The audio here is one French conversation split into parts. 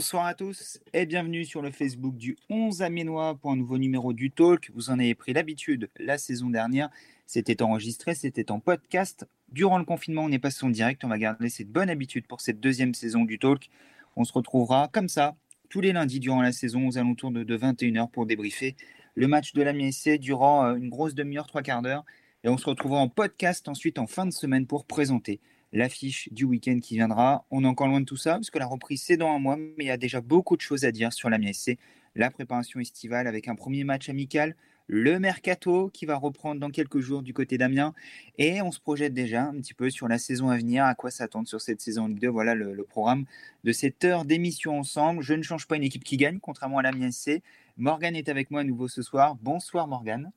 Bonsoir à tous et bienvenue sur le Facebook du 11 Amiénois pour un nouveau numéro du Talk. Vous en avez pris l'habitude la saison dernière. C'était enregistré, c'était en podcast. Durant le confinement, on est passé en direct. On va garder cette bonne habitude pour cette deuxième saison du Talk. On se retrouvera comme ça tous les lundis durant la saison aux alentours de, 21h pour débriefer le match de la MSC durant euh, une grosse demi-heure, trois quarts d'heure. Et on se retrouvera en podcast ensuite en fin de semaine pour présenter l'affiche du week-end qui viendra. On est encore loin de tout ça, parce que la reprise, c'est dans un mois, mais il y a déjà beaucoup de choses à dire sur la MSC. La préparation estivale avec un premier match amical, le mercato qui va reprendre dans quelques jours du côté d'Amiens, et on se projette déjà un petit peu sur la saison à venir, à quoi s'attendre sur cette saison Ligue 2. Voilà le, programme de cette heure d'émission ensemble. Je ne change pas une équipe qui gagne, contrairement à la MSC. Morgane est avec moi à nouveau ce soir. Bonsoir Morgane.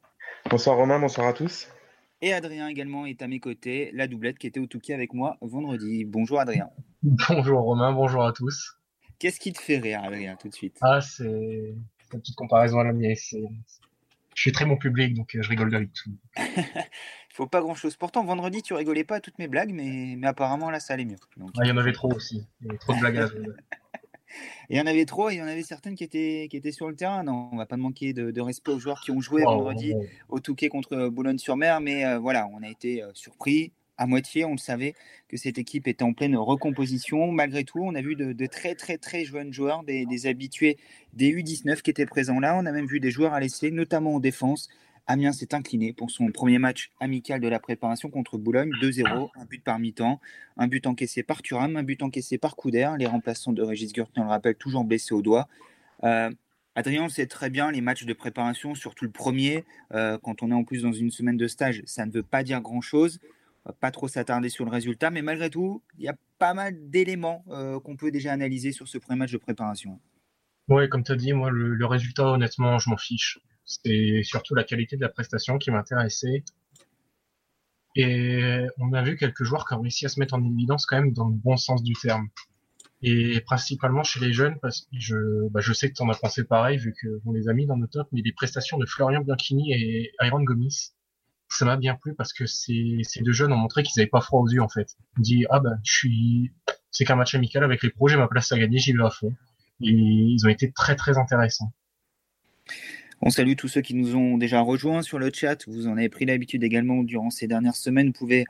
Bonsoir Romain, bonsoir à tous. Et Adrien également est à mes côtés, la doublette qui était au Touquet avec moi vendredi. Bonjour Adrien. Bonjour Romain, bonjour à tous. Qu'est-ce qui te fait rire Adrien tout de suite? Ah c'est une petite comparaison à la mienne. Je suis très mon public donc euh, je rigole avec tout. Il faut pas grand chose. Pourtant vendredi tu rigolais pas à toutes mes blagues mais, mais apparemment là ça allait mieux. Ah, il y en avait trop aussi. Il y avait trop de blagues il y en avait trop et il y en avait certaines qui étaient, qui étaient sur le terrain. Non, on va pas manquer de, respect aux joueurs qui ont joué vendredi au Touquet contre Boulogne-sur-Mer, mais euh, voilà, on a été euh, surpris à moitié. On le savait que cette équipe était en pleine recomposition. Malgré tout, on a vu de, très très très jeunes joueurs, des, des, habitués des U19 qui étaient présents là. On a même vu des joueurs à l'essai, notamment en défense, Amiens s'est incliné pour son premier match amical de la préparation contre Boulogne, 2-0, un but par mi-temps, un but encaissé par Thuram, un but encaissé par Couder, les remplaçants de Régis Gurtin, on le rappelle, toujours blessés au doigt. Euh, Adrien, on sait très bien, les matchs de préparation, surtout le premier, euh, quand on est en plus dans une semaine de stage, ça ne veut pas dire grand-chose. Pas trop s'attarder sur le résultat, mais malgré tout, il y a pas mal d'éléments euh, qu'on peut déjà analyser sur ce premier match de préparation. Oui, comme tu as dit, moi, le résultat, honnêtement, je m'en fiche. C'est surtout la qualité de la prestation qui m'intéressait. Et on a vu quelques joueurs qui ont réussi à se mettre en évidence quand même dans le bon sens du terme. Et principalement chez les jeunes, parce que je, bah je sais que tu en as pensé pareil, vu que on les a mis dans nos tops, mais les prestations de Florian Bianchini et Iron Gomis, ça m'a bien plu parce que ces, deux jeunes ont montré qu'ils n'avaient pas froid aux yeux en fait. Ils dit ah ben je suis, c'est qu'un match amical avec les projets, ma place à gagner, j'y vais à fond. Et ils ont été très très intéressants. On salue tous ceux qui nous ont déjà rejoints sur le chat. Vous en avez pris l'habitude également durant ces dernières semaines. Vous pouvez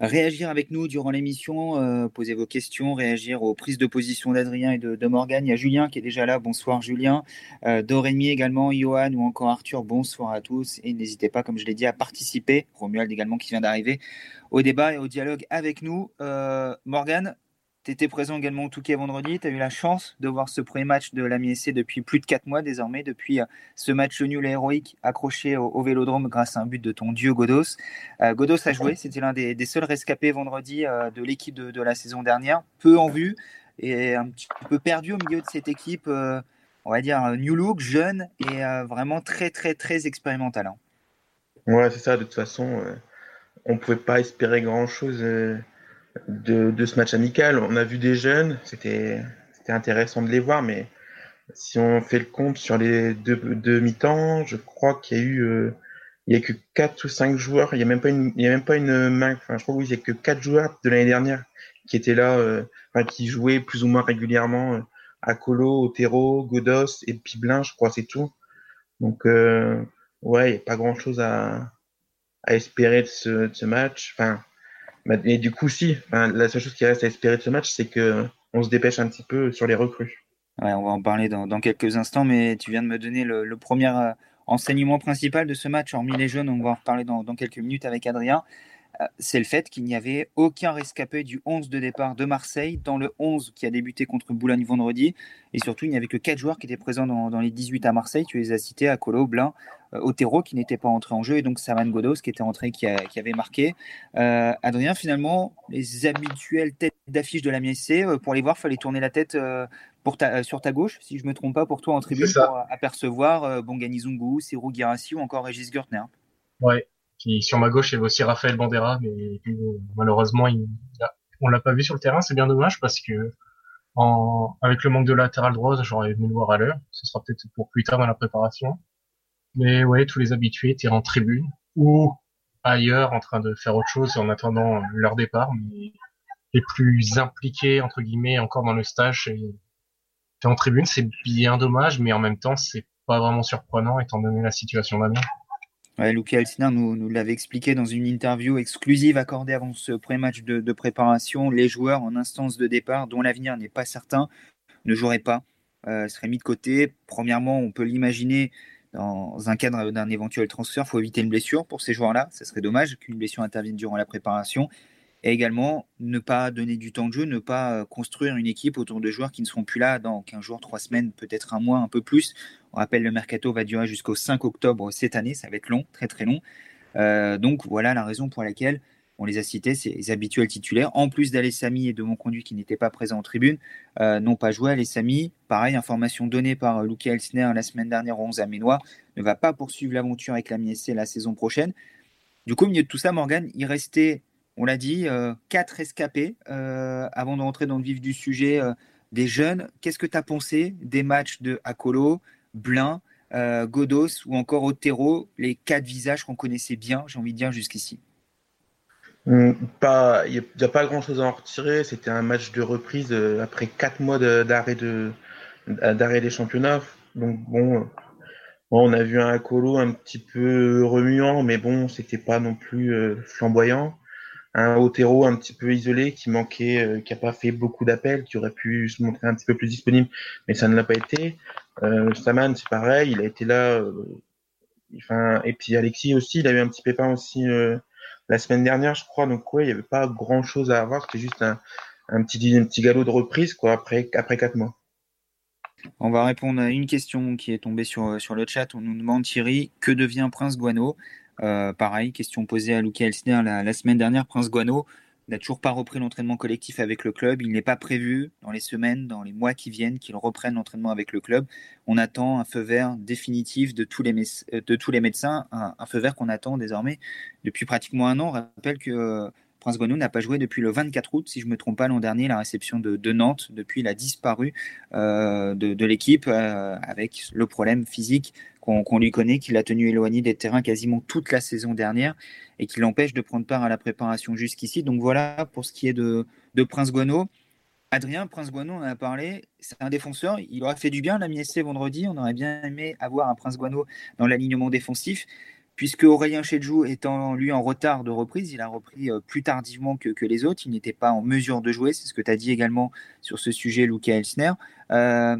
réagir avec nous durant l'émission, euh, poser vos questions, réagir aux prises de position d'Adrien et de, Morgane. Il y a Julien qui est déjà là. Bonsoir Julien. Euh, Dorémy également, Johan ou encore Arthur. Bonsoir à tous. Et n'hésitez pas, comme je l'ai dit, à participer. Romuald également qui vient d'arriver au débat et au dialogue avec nous. Euh, Morgane, tu étais présent également au Touquet vendredi. Tu as eu la chance de voir ce premier match de la MSC depuis plus de 4 mois désormais, depuis euh, ce match nul héroïque accroché au, Vélodrome grâce à un but de ton dieu Godos. Euh, Godos a joué, c'était l'un des, seuls rescapés vendredi euh, de l'équipe de, la saison dernière, peu en vue et un petit peu perdu au milieu de cette équipe, on va dire new look, jeune et vraiment très très très expérimental. Hein. Ouais, c'est ça, de toute façon, on ne pouvait pas espérer grand-chose de, ce match amical. On a vu des jeunes, c'était intéressant de les voir, mais si on fait le compte sur les deux, deux mi-temps, je crois qu'il y a eu euh, il y a que quatre ou cinq joueurs, il y a même pas une il y a même pas une main, enfin je crois qu'il y a que quatre joueurs de l'année dernière qui étaient là euh, enfin, qui jouaient plus ou moins régulièrement euh, à Colo, Otero, Godos et Piblin, je crois c'est tout. Donc ouais, il n'y a pas grand-chose à à espérer de ce, de ce match. Enfin, et du coup, si, la seule chose qui reste à espérer de ce match, c'est que on se dépêche un petit peu sur les recrues. Ouais, on va en parler dans, quelques instants, mais tu viens de me donner le, premier euh, enseignement principal de ce match, hormis les jeunes, on va en reparler dans quelques minutes avec Adrien. Euh, c'est le fait qu'il n'y avait aucun rescapé du 11 de départ de Marseille dans le 11 qui a débuté contre Boulogne vendredi. Et surtout, il n'y avait que 4 joueurs qui étaient présents dans, les 18 à Marseille. Tu les as cités, Colo, Blin, euh, Otero qui n'était pas entré en jeu et donc Saman Godos qui était entré, qui, qui avait marqué. Euh, Adrien, finalement, les habituelles têtes d'affiche de la MSC, pour les voir, il fallait tourner la tête pour ta, sur ta gauche, si je ne me trompe pas, pour toi en tribune, pour apercevoir Bongani Zungu, Serou Girassi ou encore Régis Gertner. Ouais, sur ma gauche, il y avait aussi Raphaël Bandera, mais malheureusement, il, on l'a pas vu sur le terrain. C'est bien dommage parce que avec le manque de latéral droit, j'aurais venu le voir à l'heure. Ce sera peut-être pour plus tard dans la préparation. Mais ouais, tous les habitués étaient en tribune ou ailleurs en train de faire autre chose en attendant leur départ. Mais les plus impliqués, entre guillemets, encore dans le stage, en tribune, c'est bien dommage, mais en même temps, c'est pas vraiment surprenant étant donné la situation d'Amiens. Ouais, Elsner nous, l'avait expliqué dans une interview exclusive accordée avant ce premier match de, de préparation. Les joueurs en instance de départ, dont l'avenir n'est pas certain, ne joueraient pas, euh, seraient mis de côté. Premièrement, on peut l'imaginer dans un cadre d'un éventuel transfert, il faut éviter une blessure pour ces joueurs-là. Ce serait dommage qu'une blessure intervienne durant la préparation. Et également, ne pas donner du temps de jeu, ne pas euh, construire une équipe autour de joueurs qui ne seront plus là dans 15 jours, 3 semaines, peut-être un mois, un peu plus. On rappelle, le mercato va durer jusqu'au 5 octobre cette année, ça va être long, très très long. Euh, donc voilà la raison pour laquelle on les a cités, ces habituels titulaires. En plus d'Alessami et de mon conduit qui n'étaient pas présents en tribune, euh, n'ont pas joué. Alessami, pareil, information donnée par Luca Elsner la semaine dernière au 11 Aménois, ne va pas poursuivre l'aventure avec la MSC la saison prochaine. Du coup, au milieu de tout ça, Morgan, il restait on l'a dit, euh, quatre escapés. Euh, avant de rentrer dans le vif du sujet, euh, des jeunes. Qu'est-ce que tu as pensé des matchs de Akolo, Blin, Godos ou encore Otero, les quatre visages qu'on connaissait bien, j'ai envie de dire, jusqu'ici hmm, il n'y a, pas grand chose à en retirer. C'était un match de reprise après quatre mois d'arrêt de, des championnats. Donc bon, on a vu un Akolo un petit peu remuant, mais bon, c'était pas non plus flamboyant un Otero un petit peu isolé qui manquait, euh, qui a pas fait beaucoup d'appels, qui aurait pu se montrer un petit peu plus disponible, mais ça ne l'a pas été. Euh, Saman, c'est pareil, il a été là. Euh, enfin, et puis Alexis aussi, il a eu un petit pépin aussi euh, la semaine dernière, je crois. Donc ouais, il n'y avait pas grand chose à avoir. C'était juste un, un petit, galop de reprise quoi après après quatre mois. On va répondre à une question qui est tombée sur, sur le chat. On nous demande Thierry, que devient Prince Guano? Pareil, question posée à Luca Elsner la, semaine dernière. Prince Guano n'a toujours pas repris l'entraînement collectif avec le club. Il n'est pas prévu dans les semaines, dans les mois qui viennent, qu'il reprenne l'entraînement avec le club. On attend un feu vert définitif de tous les, euh, médecins, un, feu vert qu'on attend désormais depuis pratiquement un an. On rappelle que euh, Prince Guano n'a pas joué depuis le 24 août, si je ne me trompe pas, l'an dernier, la réception de, Nantes. Depuis, il a disparu de, de l'équipe avec le problème physique qu'on lui connaît, qu'il a tenu éloigné des terrains quasiment toute la saison dernière et qui l'empêche de prendre part à la préparation jusqu'ici. Donc voilà pour ce qui est de, Prince Guano. Adrien, Prince Guano, on en a parlé, c'est un défenseur, il aurait fait du bien la MSC vendredi, on aurait bien aimé avoir un Prince Guano dans l'alignement défensif, puisque Aurélien Chedjou étant lui en retard de reprise, il a repris euh, plus tardivement que, les autres, il n'était pas en mesure de jouer, c'est ce que tu as dit également sur ce sujet, Luca Elsner. Euh,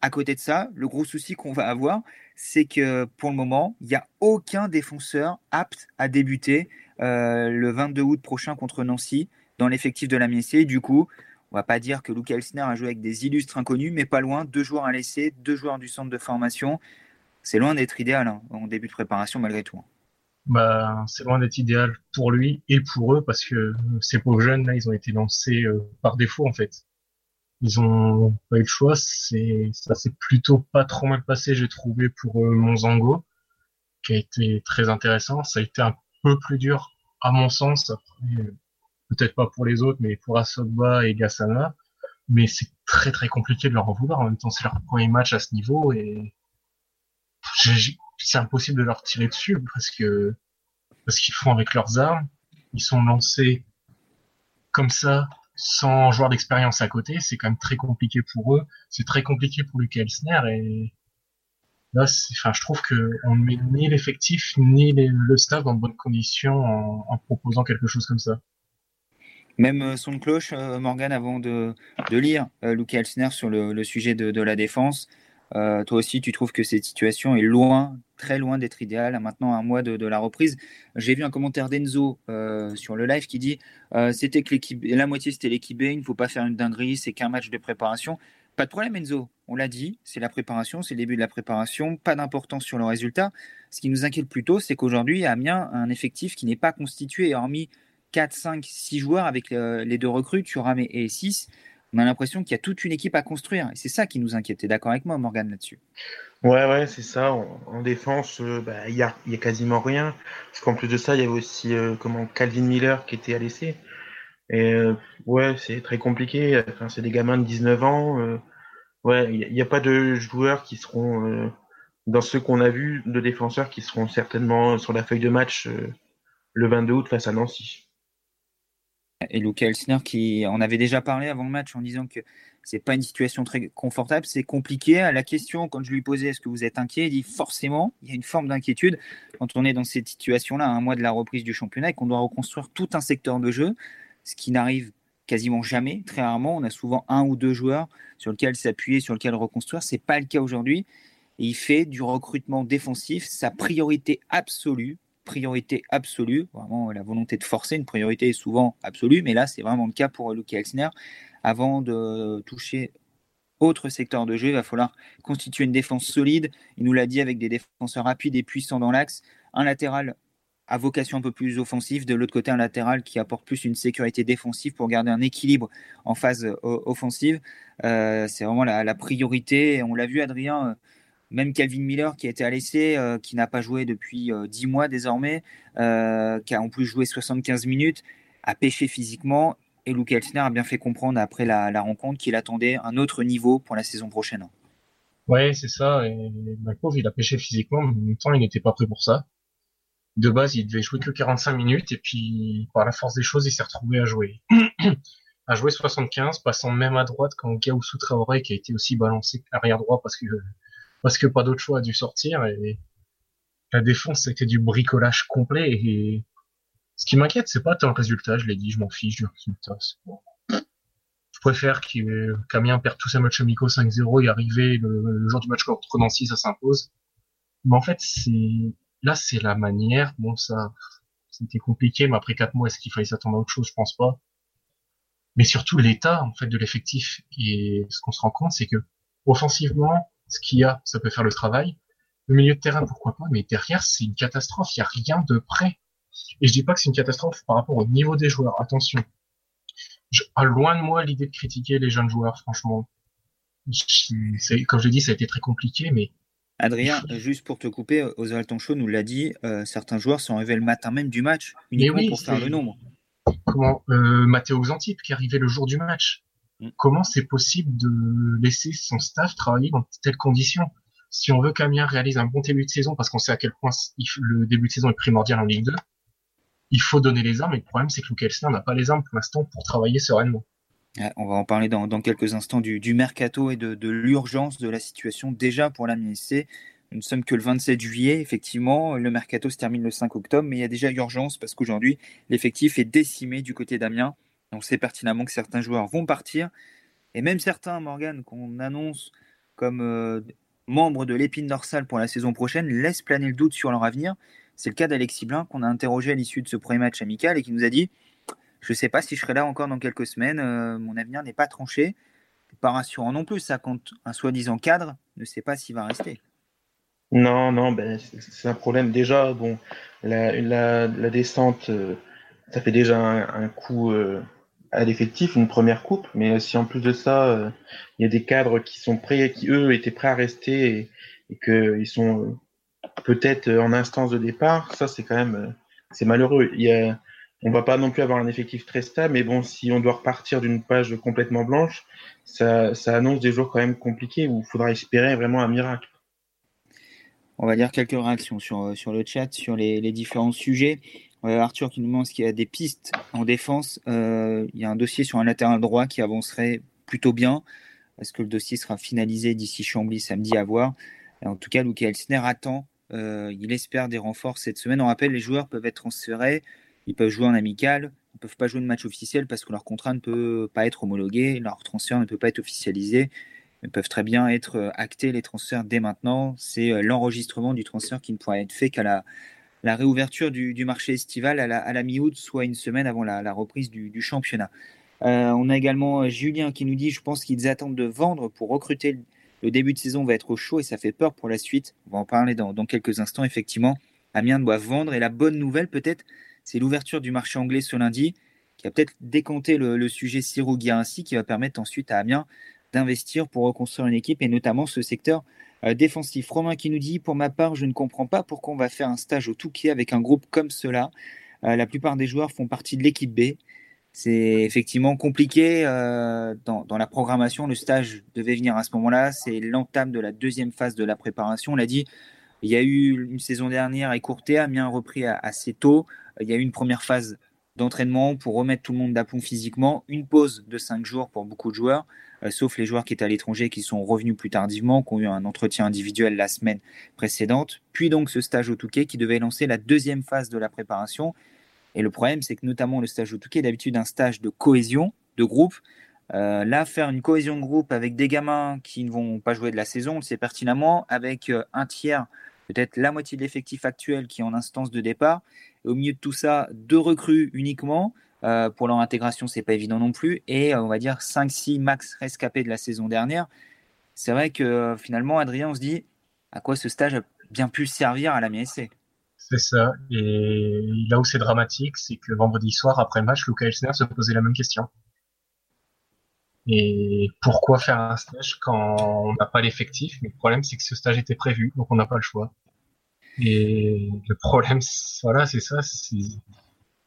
à côté de ça, le gros souci qu'on va avoir, c'est que pour le moment, il n'y a aucun défenseur apte à débuter euh, le 22 août prochain contre Nancy dans l'effectif de la MSC. Du coup, on va pas dire que Luke Elsner a joué avec des illustres inconnus, mais pas loin. Deux joueurs à laisser, deux joueurs du centre de formation. C'est loin d'être idéal hein, en début de préparation malgré tout. Hein. Bah, c'est loin d'être idéal pour lui et pour eux parce que ces pauvres jeunes là, ils ont été lancés euh, par défaut en fait ils ont pas eu le choix. C'est ça s'est plutôt pas trop mal passé, j'ai trouvé pour euh, Monzango, qui a été très intéressant. Ça a été un peu plus dur à mon sens. peut-être pas pour les autres, mais pour Asobba et Gassana. Mais c'est très très compliqué de leur en vouloir. En même temps, c'est leur premier match à ce niveau et c'est impossible de leur tirer dessus parce que parce qu'ils font avec leurs armes. Ils sont lancés comme ça sans joueur d'expérience à côté, c'est quand même très compliqué pour eux. C'est très compliqué pour Lucas Elsner et là, enfin, je trouve que on ne met ni l'effectif ni le staff dans de bonnes conditions en, proposant quelque chose comme ça. Même euh, son cloche, euh, Morgan, avant de, lire euh, Lucas Elsner sur le, sujet de, la défense, toi aussi, tu trouves que cette situation est loin très loin d'être idéal. Maintenant, un mois de, la reprise, j'ai vu un commentaire d'Enzo euh, sur le live qui dit euh, c'était que l'équipe, la moitié c'était l'équipe B, il ne faut pas faire une dinguerie, c'est qu'un match de préparation. Pas de problème, Enzo. On l'a dit, c'est la préparation, c'est le début de la préparation, pas d'importance sur le résultat. Ce qui nous inquiète plutôt, c'est qu'aujourd'hui, Amiens a un effectif qui n'est pas constitué, hormis 4, 5, 6 joueurs avec euh, les deux recrues, Thuram et 6 on a l'impression qu'il y a toute une équipe à construire. Et c'est ça qui nous inquiète. d'accord avec moi, Morgan, là-dessus? Ouais, ouais, c'est ça. En, défense, euh, bah, il n'y a, y a, quasiment rien. Parce qu'en plus de ça, il y avait aussi euh, comment Calvin Miller qui était à l'essai. Et euh, ouais, c'est très compliqué. Enfin, c'est des gamins de 19 ans. ouais, il n'y a, pas de joueurs qui seront, dans ceux qu'on a vus, de défenseurs qui seront certainement sur la feuille de match le 22 août face à Nancy et Luca Elsner qui en avait déjà parlé avant le match en disant que c'est pas une situation très confortable, c'est compliqué. À la question, quand je lui posais est-ce que vous êtes inquiet, il dit forcément, il y a une forme d'inquiétude quand on est dans cette situation-là, un mois de la reprise du championnat et qu'on doit reconstruire tout un secteur de jeu, ce qui n'arrive quasiment jamais, très rarement. On a souvent un ou deux joueurs sur lesquels s'appuyer, sur lesquels reconstruire. C'est pas le cas aujourd'hui. Et il fait du recrutement défensif sa priorité absolue. Priorité absolue, vraiment la volonté de forcer, une priorité souvent absolue, mais là c'est vraiment le cas pour Luke Elsner avant de toucher autre secteur de jeu, il va falloir constituer une défense solide. Il nous l'a dit avec des défenseurs rapides et puissants dans l'axe, un latéral à vocation un peu plus offensive, de l'autre côté un latéral qui apporte plus une sécurité défensive pour garder un équilibre en phase euh, offensive. Euh, c'est vraiment la, priorité. On l'a vu, Adrien, euh, même Calvin Miller qui a été à l'essai, qui n'a pas joué depuis 10 mois désormais, qui a en plus joué 75 minutes, a pêché physiquement et Luke Elsner a bien fait comprendre après la, rencontre qu'il attendait un autre niveau pour la saison prochaine. Ouais, c'est ça. Et il a pêché physiquement, mais en même temps, il n'était pas prêt pour ça. De base, il devait jouer que 45 minutes, et puis, par la force des choses, il s'est retrouvé à jouer. à jouer 75, passant même à droite quand Gaoussou Traoré, qui a été aussi balancé arrière droit parce que, parce que pas d'autre choix a dû sortir, et la défense, c'était du bricolage complet, et ce qui m'inquiète, c'est pas tant le résultat, je l'ai dit, je m'en fiche du résultat. Je préfère qu'Amiens perde tous ses matchs amicaux 5-0 et arriver le, jour du match contre Nancy, ça s'impose. Mais en fait, c'est là, c'est la manière. Bon, ça, c'était compliqué, mais après quatre mois, est-ce qu'il fallait s'attendre à autre chose? Je pense pas. Mais surtout l'état en fait de l'effectif. Et ce qu'on se rend compte, c'est que offensivement, ce qu'il y a, ça peut faire le travail. Le milieu de terrain, pourquoi pas, mais derrière, c'est une catastrophe. Il y a rien de prêt. Et je dis pas que c'est une catastrophe par rapport au niveau des joueurs. Attention. Je, loin de moi l'idée de critiquer les jeunes joueurs, franchement. comme je l'ai dit, ça a été très compliqué, mais. Adrien, juste pour te couper, Oswald Tonchot nous l'a dit, euh, certains joueurs sont arrivés le matin même du match, uniquement pour faire le nombre. Comment euh, Matteo Xantip qui est arrivé le jour du match. Mm. Comment c'est possible de laisser son staff travailler dans telles conditions? Si on veut qu'Amiens réalise un bon début de saison, parce qu'on sait à quel point le début de saison est primordial en Ligue 2, il faut donner les armes. Et le problème, c'est que Elsner n'a pas les armes pour l'instant pour travailler sereinement. on va en parler dans, quelques instants du, mercato et de, l'urgence de la situation déjà pour la MSC. Nous ne sommes que le 27 juillet, effectivement. Le mercato se termine le 5 octobre, mais il y a déjà urgence parce qu'aujourd'hui, l'effectif est décimé du côté d'Amiens. On sait pertinemment que certains joueurs vont partir. Et même certains, Morgan, qu'on annonce comme euh, membres de l'épine dorsale pour la saison prochaine, laissent planer le doute sur leur avenir. C'est le cas d'Alexis Blin qu'on a interrogé à l'issue de ce premier match amical et qui nous a dit Je ne sais pas si je serai là encore dans quelques semaines, euh, mon avenir n'est pas tranché. Pas rassurant non plus, ça compte un soi-disant cadre ne sait pas s'il va rester. Non, non, ben, c'est un problème. Déjà, bon, la, descente, euh, ça fait déjà un, coup euh, à l'effectif, une première coupe, mais si en plus de ça, il y a des cadres qui sont prêts, qui eux étaient prêts à rester et, qu'ils sont peut-être euh, en instance de départ, ça c'est quand même euh, c'est malheureux. Il y a, on va pas non plus avoir un effectif très stable, mais bon, si on doit repartir d'une page complètement blanche, ça, ça, annonce des jours quand même compliqués où il faudra espérer vraiment un miracle. On va dire quelques réactions sur, euh, sur le chat, sur les, les différents sujets. Arthur qui nous demande qu'il y a des pistes en défense. il y a un dossier sur un latéral droit qui avancerait plutôt bien. Est-ce que le dossier sera finalisé d'ici Chambly samedi à voir? En tout cas, Luke Elsner attend euh, il espère des renforts cette semaine. On rappelle, les joueurs peuvent être transférés, ils peuvent jouer en amical, ils ne peuvent pas jouer de match officiel parce que leur contrat ne peut pas être homologué, leur transfert ne peut pas être officialisé. Ils peuvent très bien être euh, actés les transferts dès maintenant. C'est euh, l'enregistrement du transfert qui ne pourra être fait qu'à la, la réouverture du, marché estival à la, mi-août, soit une semaine avant la, reprise du, championnat. on a également Julien qui nous dit, je pense qu'ils attendent de vendre pour recruter le début de saison va être au chaud et ça fait peur pour la suite. On va en parler dans, quelques instants, effectivement. Amiens doit vendre et la bonne nouvelle, peut-être, c'est l'ouverture du marché anglais ce lundi, qui a peut-être décompté le, sujet Sirou ainsi, qui va permettre ensuite à Amiens d'investir pour reconstruire une équipe et notamment ce secteur euh, défensif. Romain qui nous dit Pour ma part, je ne comprends pas pourquoi on va faire un stage au Touquet avec un groupe comme cela. Euh, la plupart des joueurs font partie de l'équipe B. C'est effectivement compliqué euh, dans, la programmation. Le stage devait venir à ce moment-là. C'est l'entame de la deuxième phase de la préparation. On l'a dit, il y a eu une saison dernière écourtée, Amiens repris assez tôt. Il y a eu une première phase d'entraînement pour remettre tout le monde d'aplomb physiquement, une pause de 5 jours pour beaucoup de joueurs, euh, sauf les joueurs qui étaient à l'étranger, qui sont revenus plus tardivement, qui ont eu un entretien individuel la semaine précédente, puis donc ce stage au Touquet qui devait lancer la deuxième phase de la préparation. Et le problème, c'est que notamment le stage au Touquet est d'habitude un stage de cohésion, de groupe. Euh, là, faire une cohésion de groupe avec des gamins qui ne vont pas jouer de la saison, on le pertinemment, avec euh, un tiers, peut-être la moitié de l'effectif actuel qui est en instance de départ, au milieu de tout ça, deux recrues uniquement. Euh, pour leur intégration, c'est pas évident non plus. Et euh, on va dire 5-6 max rescapés de la saison dernière. C'est vrai que euh, finalement, Adrien, on se dit à quoi ce stage a bien pu servir à la MSC. C'est ça. Et là où c'est dramatique, c'est que vendredi soir, après le match, Luca Elsner se posait la même question. Et pourquoi faire un stage quand on n'a pas l'effectif? Le problème, c'est que ce stage était prévu, donc on n'a pas le choix. Et le problème, voilà, c'est ça.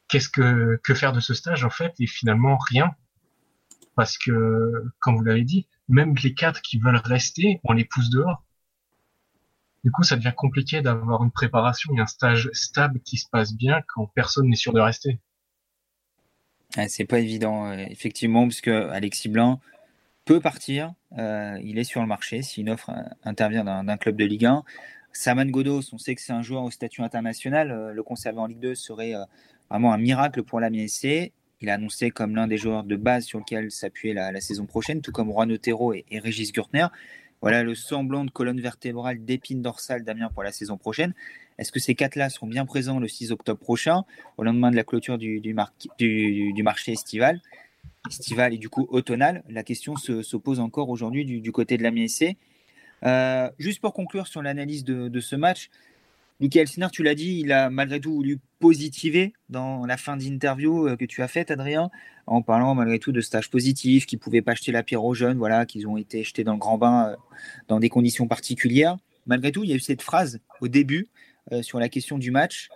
Qu'est-ce que, que faire de ce stage en fait Et finalement rien, parce que, comme vous l'avez dit, même les quatre qui veulent rester, on les pousse dehors. Du coup, ça devient compliqué d'avoir une préparation et un stage stable qui se passe bien quand personne n'est sûr de rester. C'est pas évident, euh, effectivement, puisque Alexis Blanc peut partir. Euh, il est sur le marché si une offre euh, intervient d'un club de Ligue 1. Saman Godos, on sait que c'est un joueur au statut international. Le conserver en Ligue 2 serait vraiment un miracle pour la MSC. Il a annoncé comme l'un des joueurs de base sur lequel s'appuyer la, saison prochaine, tout comme Juan Otero et, Régis Gurtner. Voilà le semblant de colonne vertébrale d'épine dorsale d'Amiens pour la saison prochaine. Est-ce que ces quatre-là seront bien présents le 6 octobre prochain, au lendemain de la clôture du, marché estival, estival et du coup automnal La question se, pose encore aujourd'hui du, du, côté de la MSC. Euh, juste pour conclure sur l'analyse de, ce match, Michael Sinner, tu l'as dit, il a malgré tout voulu positiver dans la fin d'interview euh, que tu as faite, Adrien, en parlant malgré tout de stages positifs, qu'ils ne pouvaient pas jeter la pierre aux jeunes, voilà, qu'ils ont été jetés dans le grand bain euh, dans des conditions particulières. Malgré tout, il y a eu cette phrase au début sur la question du match.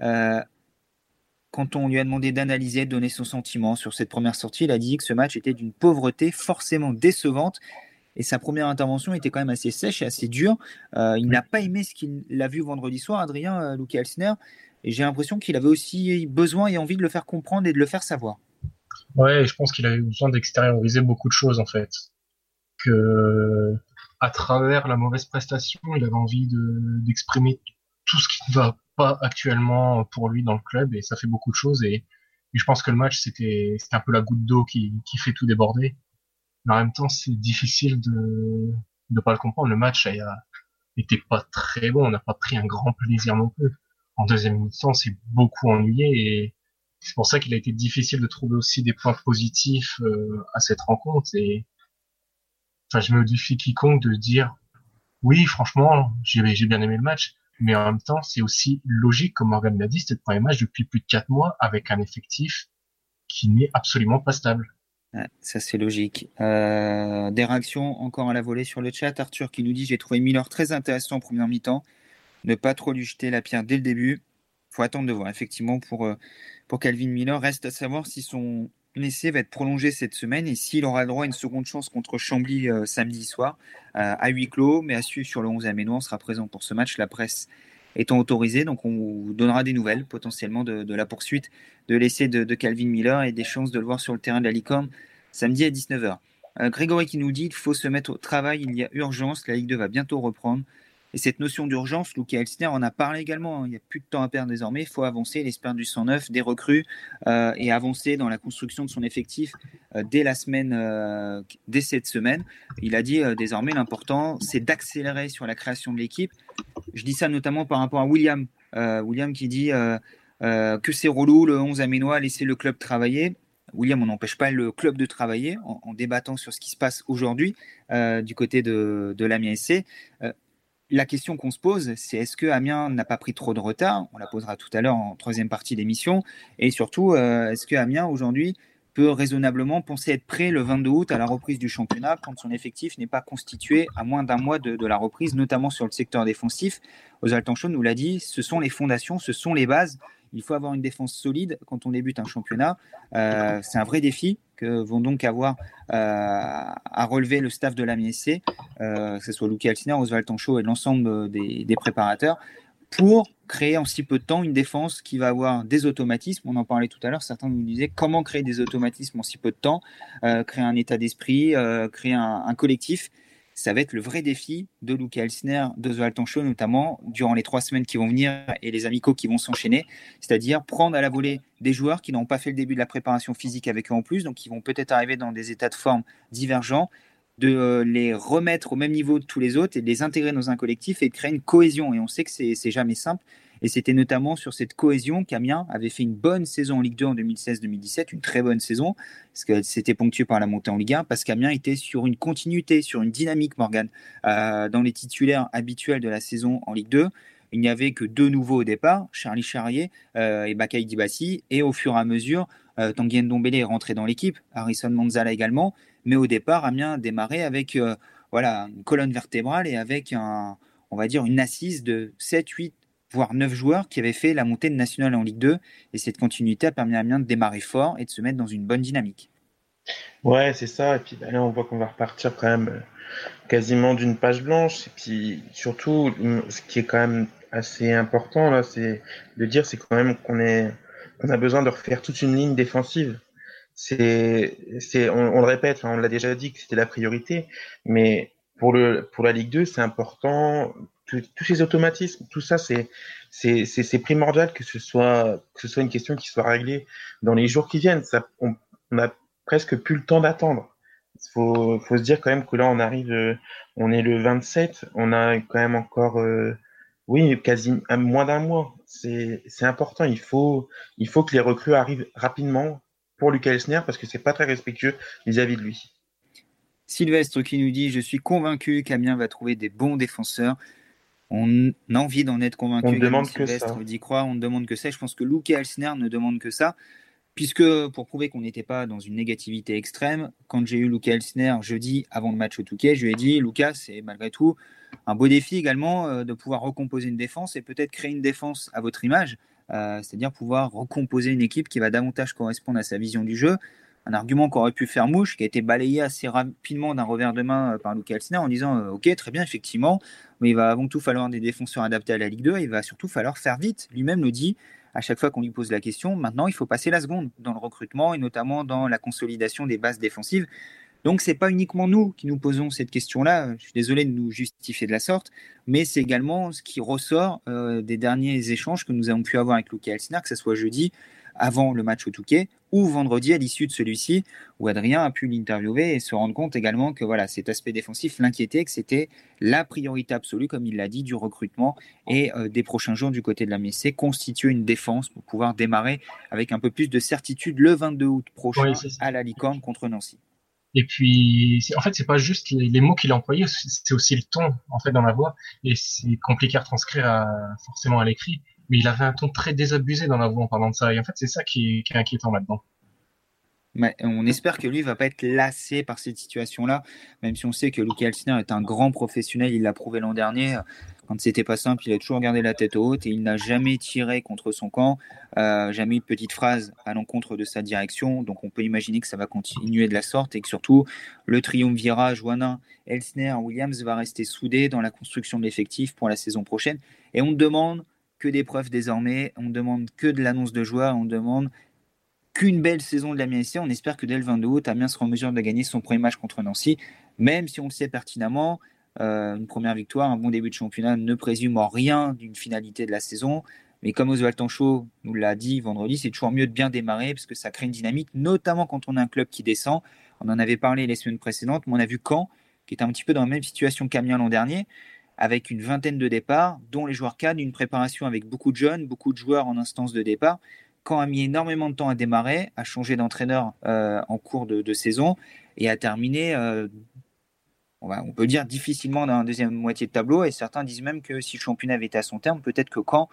quand on lui a demandé d'analyser, de donner son sentiment sur cette première sortie, il a dit que ce match était d'une pauvreté forcément décevante et sa première intervention était quand même assez sèche et assez dure. Euh, il n'a pas aimé ce qu'il a vu vendredi soir, Adrien euh, Luke Elsner, et j'ai l'impression qu'il avait aussi besoin et envie de le faire comprendre et de le faire savoir. Ouais, je pense qu'il avait besoin d'extérioriser beaucoup de choses en fait. Que à travers la mauvaise prestation, il avait envie d'exprimer tout ce qui ne va pas actuellement pour lui dans le club et ça fait beaucoup de choses et, je pense que le match c'était un peu la goutte d'eau qui, qui fait tout déborder mais en même temps, c'est difficile de ne pas le comprendre. Le match a été pas très bon. On n'a pas pris un grand plaisir non plus. En deuxième mi-temps, c'est beaucoup ennuyé et c'est pour ça qu'il a été difficile de trouver aussi des points positifs euh, à cette rencontre. Et enfin, je me défie quiconque de dire oui, franchement, j'ai bien aimé le match, mais en même temps, c'est aussi logique, comme Morgan l'a dit, c'était le premier match depuis plus de quatre mois avec un effectif qui n'est absolument pas stable ça c'est logique. Euh, des réactions encore à la volée sur le chat. Arthur qui nous dit j'ai trouvé Miller très intéressant en première mi-temps. Ne pas trop lui jeter la pierre dès le début. Faut attendre de voir. Effectivement pour euh, pour Calvin Miller reste à savoir si son essai va être prolongé cette semaine et s'il aura le droit à une seconde chance contre Chambly euh, samedi soir à huis clos, mais à suivre sur le 11 Aménois. On sera présent pour ce match. La presse étant autorisée, donc on vous donnera des nouvelles potentiellement de, la poursuite de l'essai de, Calvin Miller et des chances de le voir sur le terrain de la licorne samedi à 19h. Euh, Grégory qui nous dit qu'il faut se mettre au travail, il y a urgence, la Ligue 2 va bientôt reprendre. Et cette notion d'urgence, Luca Elsner en a parlé également. Hein. Il n'y a plus de temps à perdre désormais. Il faut avancer, l'espère du 109, des recrues euh, et avancer dans la construction de son effectif euh, dès la semaine, dès cette semaine. Il a dit désormais l'important, c'est d'accélérer sur la création de l'équipe. Je dis ça notamment par rapport à William. William qui dit que c'est relou, le 11 aménois, laisser le club travailler. William, on n'empêche pas le club de travailler en, débattant sur ce qui se passe aujourd'hui euh, du côté de, de. Euh, la question qu'on se pose, c'est est-ce que Amiens n'a pas pris trop de retard? On la posera tout à l'heure en troisième partie d'émission. Et surtout, euh, est-ce que Amiens aujourd'hui peut raisonnablement penser être prêt le 22 août à la reprise du championnat quand son effectif n'est pas constitué à moins d'un mois de, la reprise, notamment sur le secteur défensif? Oswald Chaud nous l'a dit, ce sont les fondations, ce sont les bases. Il faut avoir une défense solide quand on débute un championnat. Euh, c'est un vrai défi vont donc avoir euh, à relever le staff de la MSC, euh, que ce soit Luki Alciner, Oswald Tanchot et l'ensemble des, préparateurs, pour créer en si peu de temps une défense qui va avoir des automatismes. On en parlait tout à l'heure, certains nous disaient comment créer des automatismes en si peu de temps, euh, créer un état d'esprit, créer un, collectif. Ça va être le vrai défi de Luca Elsner, de The Tancho notamment, durant les trois semaines qui vont venir et les amicaux qui vont s'enchaîner. C'est-à-dire prendre à la volée des joueurs qui n'ont pas fait le début de la préparation physique avec eux en plus, donc qui vont peut-être arriver dans des états de forme divergents, de euh, les remettre au même niveau de tous les autres et de les intégrer dans un collectif et de créer une cohésion. Et on sait que c'est jamais simple. Et c'était notamment sur cette cohésion qu'Amiens avait fait une bonne saison en Ligue 2 en 2016-2017, une très bonne saison, parce que c'était ponctué par la montée en Ligue 1, parce qu'Amiens était sur une continuité, sur une dynamique, Morgan, euh, dans les titulaires habituels de la saison en Ligue 2. Il n'y avait que deux nouveaux au départ, Charlie Charrier euh, et Bakay Dibassi, et au fur et à mesure, euh, Tanguy est rentré dans l'équipe, Harrison Manzala également, mais au départ, Amiens démarrait avec euh, voilà, une colonne vertébrale et avec un, on va dire une assise de 7, 8, voire 9 joueurs qui avaient fait la montée de nationale en Ligue 2. Et cette continuité a permis à Amiens de démarrer fort et de se mettre dans une bonne dynamique. Ouais, c'est ça. Et puis bah, là, on voit qu'on va repartir quand même euh, quasiment d'une page blanche. Et puis surtout, ce qui est quand même assez important là, c'est de dire, c'est quand même qu'on est, on a besoin de refaire toute une ligne défensive c'est, c'est, on, le répète, on l'a déjà dit que c'était la priorité, mais pour le, pour la Ligue 2, c'est important. Tous ces automatismes, tout ça, c'est, c'est, primordial que ce soit, que ce soit une question qui soit réglée dans les jours qui viennent. Ça, on, a presque plus le temps d'attendre. Il faut, faut se dire quand même que là, on arrive, on est le 27, on a quand même encore, euh, oui, quasi moins d'un mois. C'est, c'est important. Il faut, il faut que les recrues arrivent rapidement pour Lucas Elsner parce que c'est pas très respectueux vis-à-vis de lui. Sylvestre qui nous dit Je suis convaincu qu'Amiens va trouver des bons défenseurs. On a envie d'en être convaincu. On demande que ça. D'y croire, on demande que ça. Je pense que Lucas Elsner ne demande que ça. Puisque, pour prouver qu'on n'était pas dans une négativité extrême, quand j'ai eu Lucas Elsner jeudi avant le match au Touquet, je lui ai dit Lucas, c'est malgré tout un beau défi également euh, de pouvoir recomposer une défense et peut-être créer une défense à votre image. Euh, c'est-à-dire pouvoir recomposer une équipe qui va davantage correspondre à sa vision du jeu. Un argument qu'aurait pu faire mouche, qui a été balayé assez rapidement d'un revers de main euh, par Luca Elsner en disant euh, Ok, très bien, effectivement, mais il va avant tout falloir des défenseurs adaptés à la Ligue 2 et il va surtout falloir faire vite. Lui-même le dit à chaque fois qu'on lui pose la question. Maintenant, il faut passer la seconde dans le recrutement et notamment dans la consolidation des bases défensives. Donc, c'est pas uniquement nous qui nous posons cette question-là. Je suis désolé de nous justifier de la sorte, mais c'est également ce qui ressort euh, des derniers échanges que nous avons pu avoir avec Luca Elsner, que ce soit jeudi avant le match au Touquet ou vendredi à l'issue de celui-ci, où Adrien a pu l'interviewer et se rendre compte également que voilà, cet aspect défensif l'inquiétait, que c'était la priorité absolue, comme il l'a dit, du recrutement et euh, des prochains jours du côté de la MSC, constituer une défense pour pouvoir démarrer avec un peu plus de certitude le 22 août prochain à la Licorne contre Nancy. Et puis, en fait, c'est pas juste les, mots qu'il a employés, c'est aussi le ton, en fait, dans la voix. Et c'est compliqué à retranscrire à, forcément à l'écrit. Mais il avait un ton très désabusé dans la voix en parlant de ça. Et en fait, c'est ça qui est, qui est inquiétant là-dedans. Mais on espère que lui va pas être lassé par cette situation-là, même si on sait que Luke Elsner est un grand professionnel, il l'a prouvé l'an dernier. Quand c'était pas simple, il a toujours gardé la tête haute et il n'a jamais tiré contre son camp, euh, jamais eu de petite phrase à l'encontre de sa direction. Donc on peut imaginer que ça va continuer de la sorte et que surtout le triumvirat Joannin, Elsner, Williams va rester soudé dans la construction de l'effectif pour la saison prochaine. Et on demande que des preuves désormais, on demande que de l'annonce de joueurs, on demande qu'une belle saison de la. On espère que dès le 22 août, Amiens sera en mesure de gagner son premier match contre Nancy, même si on le sait pertinemment, euh, une première victoire, un bon début de championnat ne présume en rien d'une finalité de la saison. Mais comme Oswald Tanchot nous l'a dit vendredi, c'est toujours mieux de bien démarrer parce que ça crée une dynamique, notamment quand on a un club qui descend. On en avait parlé les semaines précédentes, mais on a vu Caen, qui est un petit peu dans la même situation qu'Amiens l'an dernier, avec une vingtaine de départs, dont les joueurs cadres, une préparation avec beaucoup de jeunes, beaucoup de joueurs en instance de départ. Caen a mis énormément de temps à démarrer, a changé d'entraîneur euh, en cours de, saison et a terminé, euh, on, va, on, peut dire, difficilement dans la deuxième moitié de tableau. Et certains disent même que si le championnat avait été à son terme, peut-être que Caen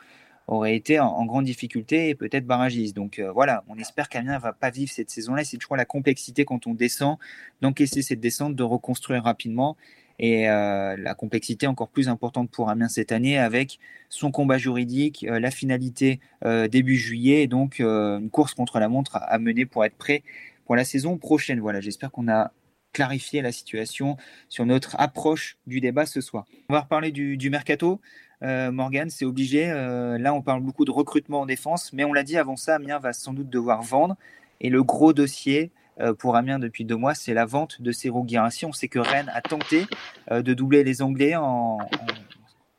aurait été en, grande difficulté et peut-être barragiste. Donc euh, voilà, on espère qu'Amiens ne va pas vivre cette saison-là. C'est toujours la complexité quand on descend, d'encaisser cette descente, de reconstruire rapidement et euh, la complexité encore plus importante pour Amiens cette année avec son combat juridique, euh, la finalité euh, début juillet, et donc une course contre la montre à, mener pour être prêt pour la saison prochaine. Voilà, j'espère qu'on a clarifié la situation sur notre approche du débat ce soir. On va reparler du, mercato Morgan, c'est obligé. là, on parle beaucoup de recrutement en défense, mais on l'a dit avant ça, Amiens va sans doute devoir vendre. Et le gros dossier pour Amiens depuis deux mois, c'est la vente de Serou Guirassi. On sait que Rennes a tenté de doubler les Anglais en,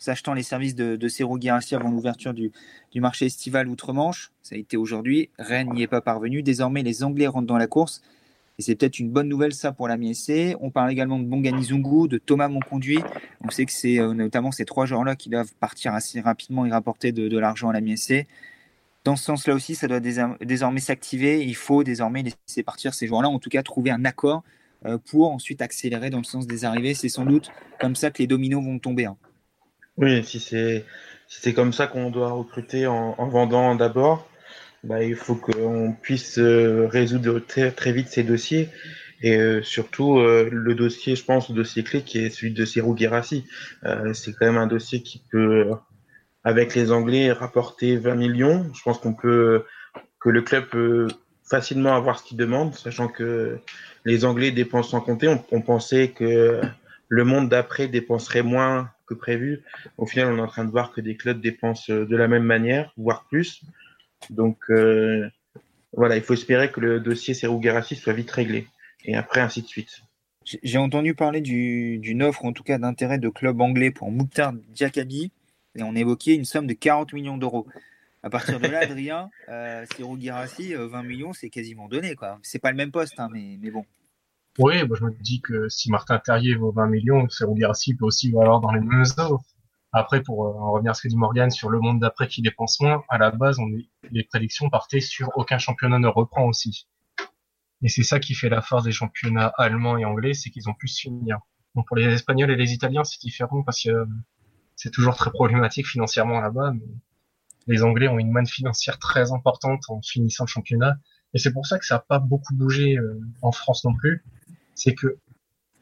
s'achetant les services de, de Serou avant l'ouverture du, du, marché estival outre-Manche. Ça a été aujourd'hui. Rennes n'y est pas parvenu. Désormais, les Anglais rentrent dans la course. Et c'est peut-être une bonne nouvelle, ça, pour la MSC. On parle également de Bongani Zungu, de Thomas Monconduit. On sait que c'est euh, notamment ces trois joueurs-là qui doivent partir assez rapidement et rapporter de, l'argent à la MSC. Dans ce sens-là aussi, ça doit désormais s'activer. Il faut désormais laisser partir ces joueurs-là, en tout cas trouver un accord euh, pour ensuite accélérer dans le sens des arrivées. C'est sans doute comme ça que les dominos vont tomber. Hein. Oui, si c'est comme ça qu'on doit recruter en, vendant d'abord, bah, il faut qu'on puisse euh, résoudre très, vite ces dossiers. Et euh, surtout, le dossier, je pense, le dossier clé qui est celui de Serou Girassi. c'est quand même un dossier qui peut, avec les Anglais, rapporter 20 millions. Je pense qu'on peut, que le club peut facilement avoir ce qu'il demande, sachant que les Anglais dépensent sans compter. on pensait que le monde d'après dépenserait moins prévu. Au final, on est en train de voir que des clubs dépensent de la même manière, voire plus. Donc euh, voilà, il faut espérer que le dossier Serou soit vite réglé. Et après, ainsi de suite. J'ai entendu parler d'une offre, en tout cas d'intérêt de club anglais pour Mouktar Diakabi, et on évoquait une somme de 40 millions d'euros. À partir de là, Adrien, euh, 20 millions, c'est quasiment donné. C'est pas le même poste, hein, mais, mais bon. Oui, je me dis que si Martin Terrier vaut 20 millions, Serou Girassi peut aussi valoir dans les mêmes eaux. Après, pour euh, en revenir à ce que dit Morgan sur le monde d'après qui dépense moins, à la base, on les prédictions partaient sur aucun championnat ne reprend aussi. Et c'est ça qui fait la force des championnats allemands et anglais, c'est qu'ils ont pu se finir. Donc pour les Espagnols et les Italiens, c'est différent parce que c'est toujours très problématique financièrement là-bas. Mais les Anglais ont une manne financière très importante en finissant le championnat. Et c'est pour ça que ça n'a pas beaucoup bougé euh, en France non plus c'est que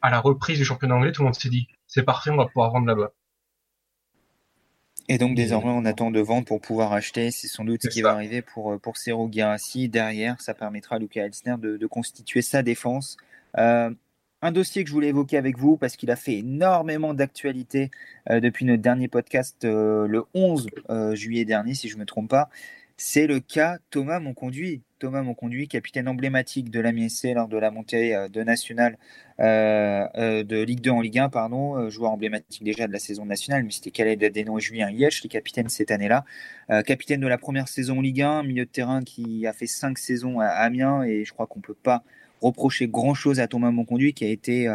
à la reprise du championnat anglais, tout le monde s'est dit c'est parfait, on va pouvoir vendre là-bas. Et donc désormais, on attend de vendre pour pouvoir acheter. C'est sans doute ce qui va arriver pour, euh, pour Sergio Derrière, ça permettra à Luca Elsner de, constituer sa défense. Euh, un dossier que je voulais évoquer avec vous parce qu'il a fait énormément d'actualité euh, depuis notre dernier podcast le 11 juillet dernier, si je ne me trompe pas. C'est le cas Thomas Monconduit. Thomas Monconduit, capitaine emblématique de l'AMSC lors de la montée euh, de nationale euh, euh, de Ligue 2 en Ligue 1, pardon, joueur emblématique déjà de la saison nationale, mais c'était Khaled Adeno et Julien Liège, les capitaines cette année-là. capitaine de la première saison Ligue 1, milieu de terrain qui a fait cinq saisons à Amiens, et je crois qu'on ne peut pas reprocher grand-chose à Thomas Monconduit, qui a été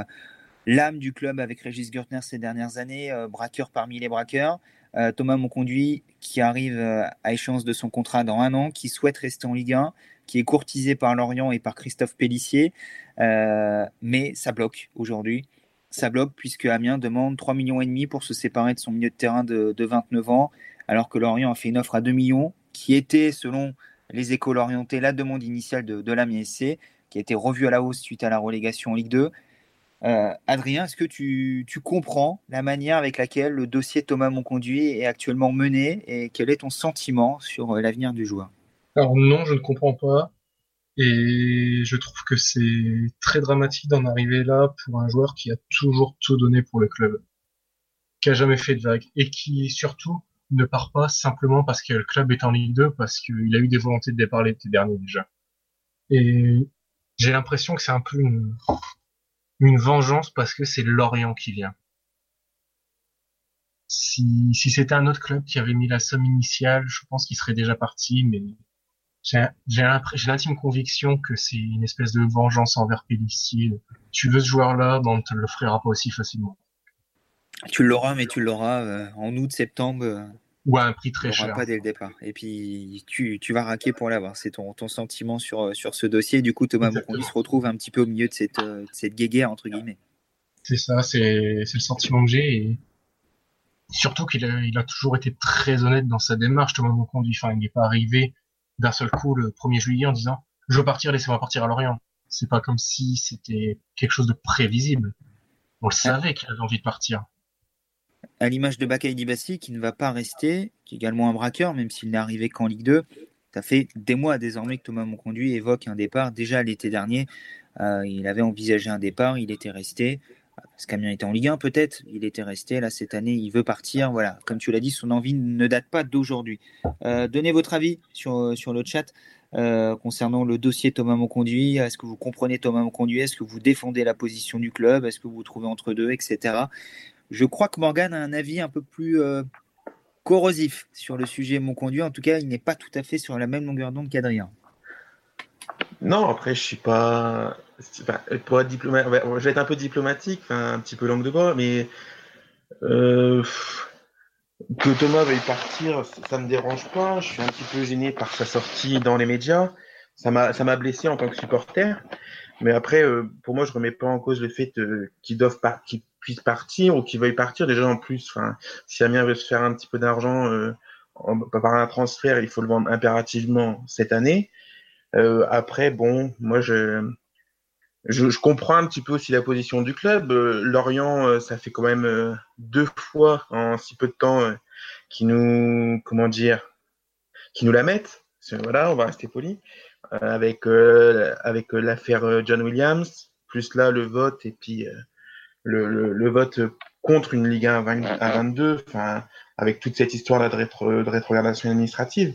l'âme du club avec Régis Gertner ces dernières années, braqueur parmi les braqueurs. Euh, Thomas Monconduit qui arrive euh, à échéance de son contrat dans un an, qui souhaite rester en Ligue 1, qui est courtisé par Lorient et par Christophe Pellissier, euh, mais ça bloque aujourd'hui. Ça bloque puisque Amiens demande 3 millions et demi pour se séparer de son milieu de terrain de, 29 ans, alors que Lorient a fait une offre à 2 millions, qui était, selon les écoles orientées, la demande initiale de, de l'Amiens SC, qui a été revue à la hausse suite à la relégation en Ligue 2. Euh, Adrien, est-ce que tu, comprends la manière avec laquelle le dossier Thomas Monconduit est actuellement mené et quel est ton sentiment sur euh, l'avenir du joueur? Alors non, je ne comprends pas. Et je trouve que c'est très dramatique d'en arriver là pour un joueur qui a toujours tout donné pour le club, qui a jamais fait de vague et qui surtout ne part pas simplement parce que le club est en Ligue 2, parce qu'il a eu des volontés de départ l'été dernier déjà. Et j'ai l'impression que c'est un peu une, vengeance parce que c'est Lorient qui vient. Si, si c'était un autre club qui avait mis la somme initiale, je pense qu'il serait déjà parti, mais j'ai l'intime conviction que c'est une espèce de vengeance envers Pellissier. Tu veux ce joueur-là, ben on ne te l'offrira pas aussi facilement. Tu l'auras, mais tu l'auras euh, en août, septembre. Euh, ou à un prix très cher. pas dès le départ. Et puis, tu, tu vas raquer pour l'avoir. C'est ton, ton sentiment sur, sur ce dossier. Du coup, Thomas Monconduit se retrouve un petit peu au milieu de cette, euh, cette guéguerre, entre guillemets. C'est ça, c'est le sentiment que j'ai. Et surtout qu'il a, il a toujours été très honnête dans sa démarche, Thomas Monconduit. Enfin, il n'est pas arrivé d'un seul coup le 1er juillet en disant Je veux partir, laissez-moi partir à Lorient. C'est pas comme si c'était quelque chose de prévisible. On le savait qu'il avait envie de partir à l'image de Bakay Dibassi qui ne va pas rester, qui est également un braqueur, même s'il n'est arrivé qu'en Ligue 2. Ça fait des mois désormais que Thomas Monconduit évoque un départ. Déjà l'été dernier, euh, il avait envisagé un départ, il était resté. Parce qu'Amiens était en Ligue 1 peut-être, il était resté là cette année, il veut partir. Voilà, comme tu l'as dit, son envie ne date pas d'aujourd'hui. Euh, donnez votre avis sur, le chat euh, concernant le dossier Thomas Monconduit. Est-ce que vous comprenez Thomas Monconduit? Est-ce que vous défendez la position du club? Est-ce que vous vous trouvez entre deux, etc. Je crois que Morgan a un avis un peu plus euh, corrosif sur le sujet Monconduit. En tout cas, il n'est pas tout à fait sur la même longueur d'onde qu'Adrien. Non, après, je suis pas. pour être je vais être un peu diplomatique, un petit peu langue de bois, mais euh, que Thomas veuille partir, ça me dérange pas. Je suis un petit peu gêné par sa sortie dans les médias. Ça m'a blessé en tant que supporter. Mais après, euh, pour moi, je remets pas en cause le fait euh, qu'ils doivent pas, qu'ils puissent partir ou qu'ils veuillent partir. Déjà, en plus, enfin, si Amiens veut se faire un petit peu d'argent par un transfert, il faut le vendre impérativement cette année. Euh, après, bon, moi, je, je, je, comprends un petit peu aussi la position du club. Euh, Lorient, euh, ça fait quand même euh, deux fois en si peu de temps qui nous, comment dire, qui nous la mettent. Voilà, on va rester poli. Avec avec l'affaire John Williams, plus là le vote et puis le, le, vote contre une Ligue 1 à 22, enfin avec toute cette histoire là de, rétro, rétrogradation administrative.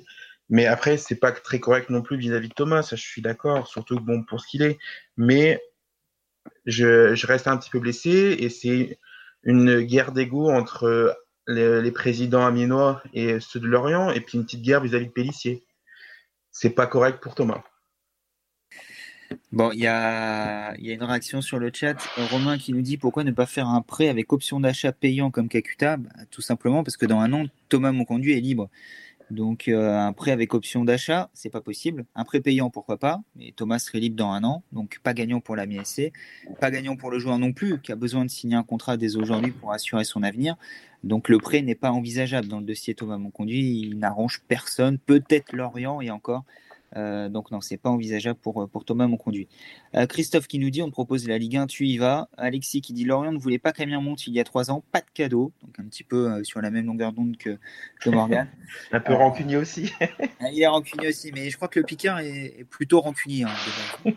Mais après, c'est pas très correct non plus vis-à-vis de Thomas, ça je suis d'accord, surtout bon pour ce qu'il est. Mais je, je, reste un petit peu blessé et c'est une guerre d'ego entre les, présidents amiénois et ceux de Lorient et puis une petite guerre vis-à-vis de Pellissier. C'est pas correct pour Thomas. Bon, il y a, une réaction sur le chat. Romain qui nous dit pourquoi ne pas faire un prêt avec option d'achat payant comme Kakuta? Bah, Tout simplement parce que dans un an, Thomas Monconduit est libre. Donc euh, un prêt avec option d'achat, c'est pas possible. Un prêt payant, pourquoi pas. Mais Thomas serait libre dans un an, donc pas gagnant pour la MSC, pas gagnant pour le joueur non plus, qui a besoin de signer un contrat dès aujourd'hui pour assurer son avenir. Donc le prêt n'est pas envisageable dans le dossier Thomas Monconduit. Il n'arrange personne, peut-être Lorient et encore. Euh, donc non, c'est pas envisageable pour, pour Thomas Monconduit. Euh, Christophe qui nous dit on propose la Ligue 1, tu y vas. Alexis qui dit Lorient ne voulait pas qu'Amiens monte il y a trois ans, pas de cadeau. Donc un petit peu euh, sur la même longueur d'onde que, que Morgan. un peu rancunier aussi. il est rancunier aussi, mais je crois que le Picard est, est plutôt rancunier. Hein,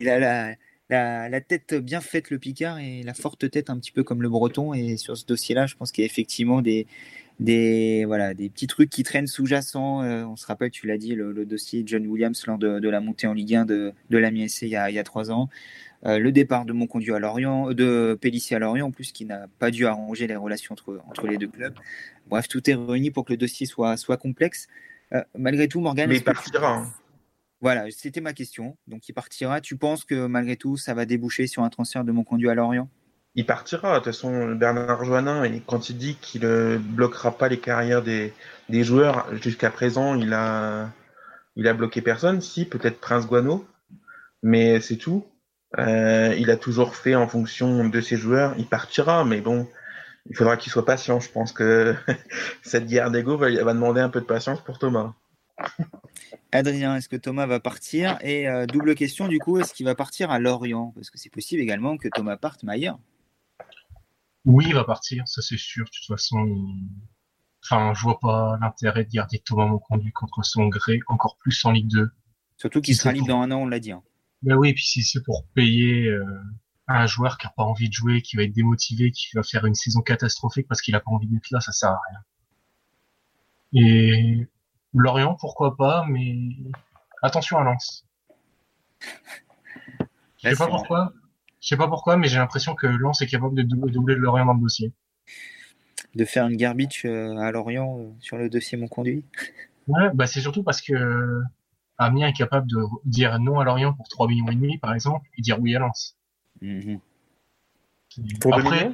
il a la, la, la, tête bien faite, le Picard, et la forte tête un petit peu comme le Breton. Et sur ce dossier-là, je pense qu'il y a effectivement des, des, voilà, des petits trucs qui traînent sous-jacents. Euh, on se rappelle, tu l'as dit, le, le, dossier John Williams lors de, de, la montée en Ligue 1 de, de la MSC il y a, il y a trois ans. Euh, le départ de Monconduit à Lorient, de Pellissier à Lorient, en plus, qui n'a pas dû arranger les relations entre, entre les deux clubs. Bref, tout est réuni pour que le dossier soit, soit complexe. Euh, malgré tout, Morgan. Mais il partira. Hein. Voilà, c'était ma question. Donc, il partira. Tu penses que malgré tout, ça va déboucher sur un transfert de Monconduit à Lorient? Il partira. De toute façon, Bernard Joannin, quand il dit qu'il ne bloquera pas les carrières des, joueurs, jusqu'à présent, il a, il a bloqué personne. Si, peut-être Prince Guano, mais c'est tout. Euh, il a toujours fait en fonction de ses joueurs. Il partira, mais bon, il faudra qu'il soit patient. Je pense que cette guerre d'ego va, demander un peu de patience pour Thomas. Adrien, est-ce que Thomas va partir? Et euh, double question, du coup, est-ce qu'il va partir à Lorient? Parce que c'est possible également que Thomas parte, ailleurs. Oui, il va partir, ça c'est sûr. De toute façon, enfin, je vois pas l'intérêt de garder Thomas Monconduit contre son gré, encore plus en Ligue 2. Surtout qu'il sera libre pour... dans un an, on l'a dit. Hein. Ben oui, et puis si c'est pour payer euh, un joueur qui a pas envie de jouer, qui va être démotivé, qui va faire une saison catastrophique parce qu'il a pas envie d'être là, ça sert à rien. Et Lorient, pourquoi pas, mais attention à Lens. Je sais pas pourquoi. Je sais pas pourquoi, mais j'ai l'impression que Lens est capable de doubler le Lorient dans le dossier. De faire une garbage euh, à Lorient euh, sur le dossier Mon Conduit Ouais, bah c'est surtout parce que Amiens est capable de dire non à Lorient pour 3 millions et demi, par exemple, et dire oui à Lens. -hmm. Pour Après,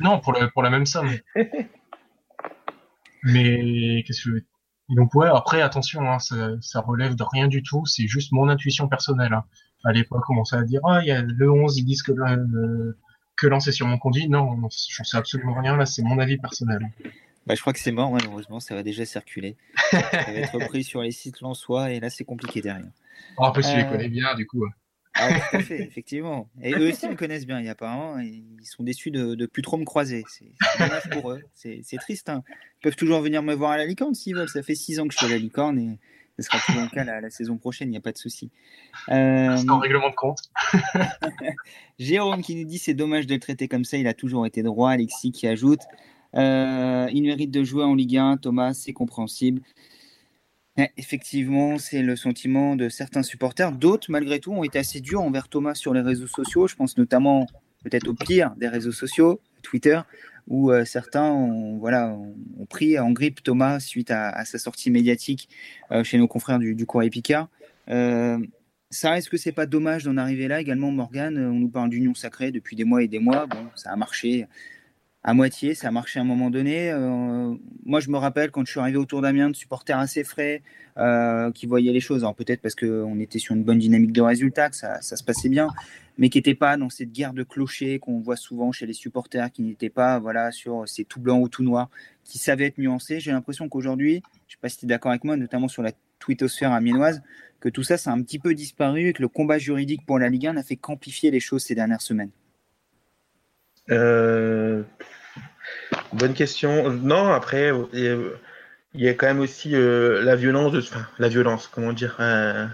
non, pour, le, pour la même somme. mais qu'est-ce que je veux donc ouais, après attention, hein, ça, ça, relève de rien du tout, c'est juste mon intuition personnelle. Hein à l'époque commençait à dire ah il y a le 11 ils disent que le, que lancer sur mon conduit non, non j'en sais absolument rien là c'est mon avis personnel bah, je crois que c'est mort malheureusement ça va déjà circuler ça va être repris sur les sites lensois et là c'est compliqué derrière oh, en plus euh... tu les connais bien du coup ah, tout à fait, effectivement. Et eux aussi me connaissent bien. Et apparemment, ils sont déçus de, de plus trop me croiser. C'est dommage pour eux. C'est triste. Hein. Ils peuvent toujours venir me voir à la licorne s'ils veulent. Ça fait six ans que je suis à la licorne et Ce sera toujours le cas la, saison prochaine, il n'y a pas de souci. Euh... Sans règlement de compte. Jérôme qui nous dit c'est dommage de le traiter comme ça, il a toujours été droit. Alexis qui ajoute euh, il mérite de jouer en Ligue 1, Thomas, c'est compréhensible. effectivement, c'est le sentiment de certains supporters. D'autres, malgré tout, ont été assez durs envers Thomas sur les réseaux sociaux. Je pense notamment peut-être au pire des réseaux sociaux, Twitter, où euh, certains ont, voilà, ont, pris en grippe Thomas suite à, sa sortie médiatique euh, chez nos confrères du, du Courrier Picard. Euh, ça, est-ce que c'est pas dommage d'en arriver là? Également, Morgan On nous parle d'union sacrée depuis des mois et des mois. Bon, ça a marché à moitié, ça a marché à un moment donné. moi, je me rappelle quand je suis arrivé autour d'Amiens, de supporters assez frais qui voyaient les choses. Alors peut-être parce qu'on était sur une bonne dynamique de résultats, que ça, se passait bien mais qui n'était pas dans cette guerre de clochers qu'on voit souvent chez les supporters, qui n'était pas voilà sur ces tout blanc ou tout noir, qui savaient être nuancés. J'ai l'impression qu'aujourd'hui, je ne sais pas si tu es d'accord avec moi, notamment sur la twittosphère amiénoise, que tout ça, ça a un petit peu disparu et que le combat juridique pour la Ligue 1 n'a fait qu'amplifier les choses ces dernières semaines. Euh, bonne question. Non, après, il y a quand même aussi euh, la violence, enfin, la violence, comment dire, euh,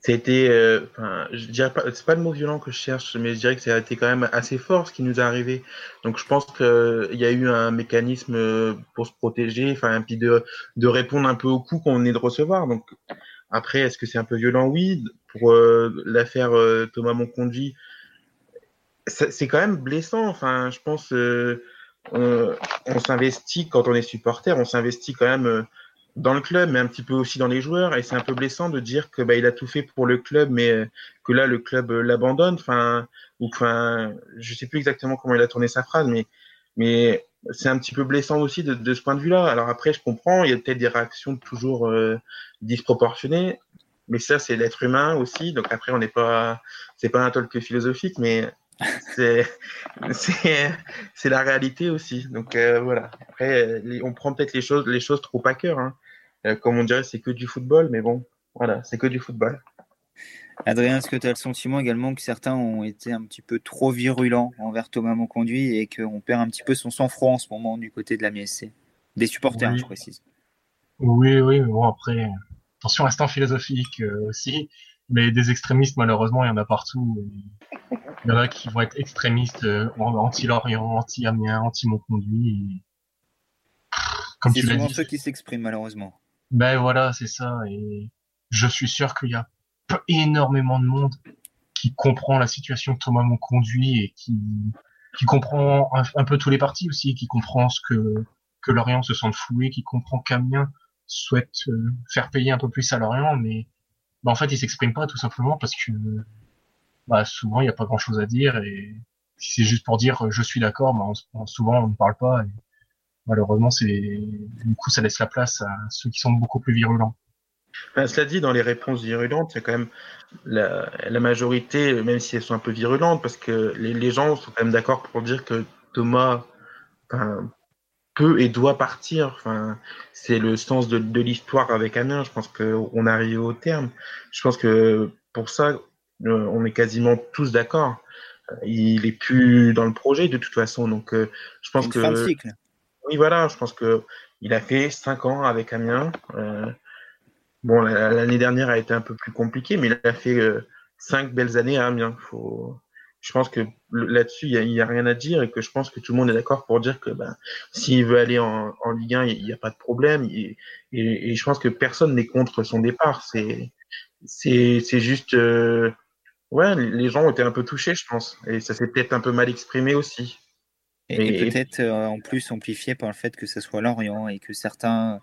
c'était, enfin, je dirais pas, c'est pas le mot violent que je cherche, mais je dirais que ça a été quand même assez fort ce qui nous est arrivé. Donc je pense qu'il y a eu un mécanisme pour se protéger, enfin, puis de, répondre un peu au coup qu'on est de recevoir. Donc après, est-ce que c'est un peu violent? Oui. Pour l'affaire Thomas Monconduit, c'est quand même blessant. Enfin, je pense, on, on s'investit quand on est supporter, on s'investit quand même dans le club, mais un petit peu aussi dans les joueurs. Et c'est un peu blessant de dire que bah, il a tout fait pour le club, mais euh, que là le club euh, l'abandonne. Enfin, ou enfin, je sais plus exactement comment il a tourné sa phrase, mais mais c'est un petit peu blessant aussi de, de ce point de vue-là. Alors après, je comprends, il y a peut-être des réactions toujours euh, disproportionnées, mais ça c'est l'être humain aussi. Donc après, on n'est pas, c'est pas un talk philosophique, mais c'est c'est la réalité aussi. Donc voilà. Après, on prend peut-être les choses les choses trop à cœur. Hein. Euh, comme on dirait, c'est que du football, mais bon, voilà, c'est que du football. Adrien, est-ce que tu as le sentiment également que certains ont été un petit peu trop virulents envers Thomas Monconduit et qu'on perd un petit peu son sang-froid en ce moment du côté de la MSC Des supporters, je précise. Oui, oui, mais bon, après, attention, instant philosophique euh, aussi, mais des extrémistes, malheureusement, il y en a partout. Il y en a qui vont être extrémistes euh, anti-Lorient, anti-Amiens, anti-Monconduit. Comme tu l'as dit. ceux qui s'expriment, malheureusement. Ben voilà, c'est ça. Et je suis sûr qu'il y a énormément de monde qui comprend la situation que Thomas m'ont conduit et qui, qui comprend un, peu tous les partis aussi, qui comprend ce que, que Lorient se sent floué, qui comprend qu'Amiens souhaite euh, faire payer un peu plus à Lorient, mais bah, en fait, il s'exprime pas tout simplement parce que bah, souvent, il n'y a pas grand-chose à dire et si c'est juste pour dire je suis d'accord, bah, souvent on ne parle pas. Et malheureusement, c'est du coup, ça laisse la place à ceux qui sont beaucoup plus virulents. Ben, cela dit, dans les réponses virulentes, il y a quand même la, majorité, même si elles sont un peu virulentes, parce que les, gens sont quand même d'accord pour dire que Thomas peut et doit partir. C'est le sens de, l'histoire avec Amiens. Je pense qu'on arrive au terme. Je pense que pour ça, on est quasiment tous d'accord. Il est plus dans le projet de toute façon, donc euh, je pense que. Fin de cycle. Oui, voilà, je pense que il a fait cinq ans avec Amiens. Euh, bon, l'année dernière a été un peu plus compliquée, mais il a fait euh, cinq belles années à Amiens. Faut... Je pense que là-dessus, il n'y a, a, rien à dire et que je pense que tout le monde est d'accord pour dire que ben, s'il veut aller en, en Ligue 1, il n'y a pas de problème. Et, et, je pense que personne n'est contre son départ. C'est c'est juste euh, ouais, les gens ont été un peu touchés, je pense, et ça s'est peut-être un peu mal exprimé aussi. Et, peut-être euh, en plus amplifié par le fait que ce soit Lorient et que certains.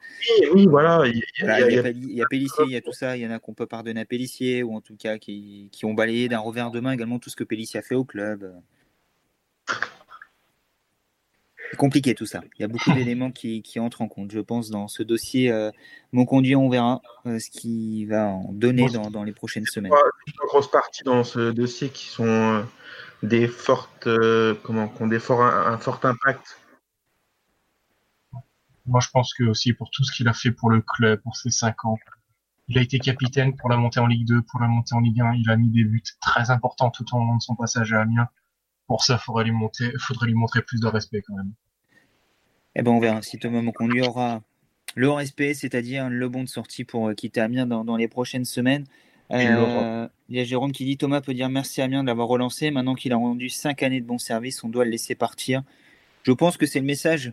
Oui, voilà. Il y, a, a, Pellissier, il y a tout ça. Il y en a qu'on peut pardonner à Pellissier ou en tout cas qui, qui ont balayé d'un revers de main également tout ce que Pellissier a fait au club. C'est compliqué tout ça. Il y a beaucoup d'éléments qui, qui, entrent en compte, je pense, dans ce dossier. Euh, mon conduit, on verra euh, ce qui va en donner dans, dans, les prochaines semaines. Une grosse partie dans ce dossier qui sont des fortes, euh, comment, qui ont des forts, un, fort impact. Moi, je pense que aussi pour tout ce qu'il a fait pour le club, pour ses cinq ans, il a été capitaine pour la montée en Ligue 2, pour la montée en Ligue 1. Il a mis des buts très importants tout au long de son passage à Amiens. Pour ça, faudrait lui, monter, faudrait lui montrer plus de respect quand même. Eh ben, on verra si Thomas Monconduit aura le respect, c'est-à-dire le bon de sortie pour quitter Amiens dans, dans les prochaines semaines. Euh, il y a Jérôme qui dit Thomas peut dire merci à Amiens de l'avoir relancé. Maintenant qu'il a rendu 5 années de bon service, on doit le laisser partir. Je pense que c'est le message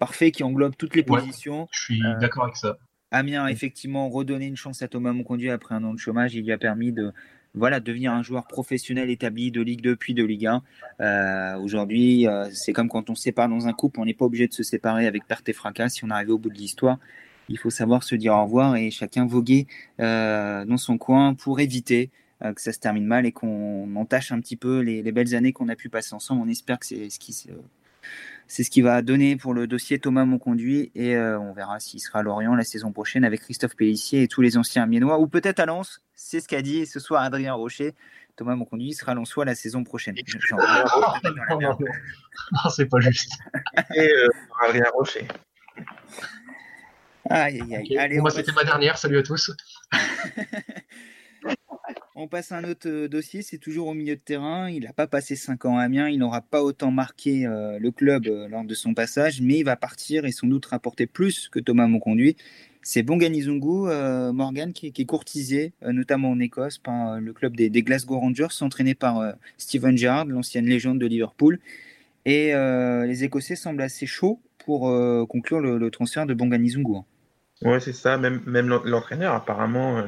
parfait qui englobe toutes les positions. je suis d'accord avec ça. Amiens a effectivement redonné une chance à Thomas Monconduit après un an de chômage. Il lui a permis de voilà, devenir un joueur professionnel établi de Ligue 2 puis de Ligue 1. Euh, aujourd'hui, euh, c'est comme quand on se sépare dans un couple, on n'est pas obligé de se séparer avec perte et fracas. Si on arrive au bout de l'histoire, il faut savoir se dire au revoir et chacun voguer euh, dans son coin pour éviter que ça se termine mal et qu'on entache un petit peu les, les belles années qu'on a pu passer ensemble. On espère que c'est ce qui c'est ce qui va donner pour le dossier Thomas Monconduit et on verra s'il sera à Lorient la saison prochaine avec Christophe Pellissier et tous les anciens Miennois ou peut-être à Lens. C'est ce qu'a dit ce soir Adrien Rocher. Thomas Monconduit sera Lensois la saison prochaine. non, c'est pas juste. et euh, Adrien Rocher. Aïe, aïe, aïe. Allez, moi, c'était ma dernière. Salut à tous. On passe à un autre euh, dossier, c'est toujours au milieu de terrain. Il n'a pas passé 5 ans à Amiens, il n'aura pas autant marqué euh, le club euh, lors de son passage, mais il va partir et sans doute rapporter plus que Thomas Monconduit. C'est Bongani Zungu, Morgan, qui, est courtisé, notamment en Écosse, par le club des, Glasgow Rangers, entraîné par Steven Gerrard, l'ancienne légende de Liverpool. Et les Écossais semblent assez chauds pour conclure le, transfert de Bongani Zungu. Ouais, c'est ça. Même, l'entraîneur, apparemment,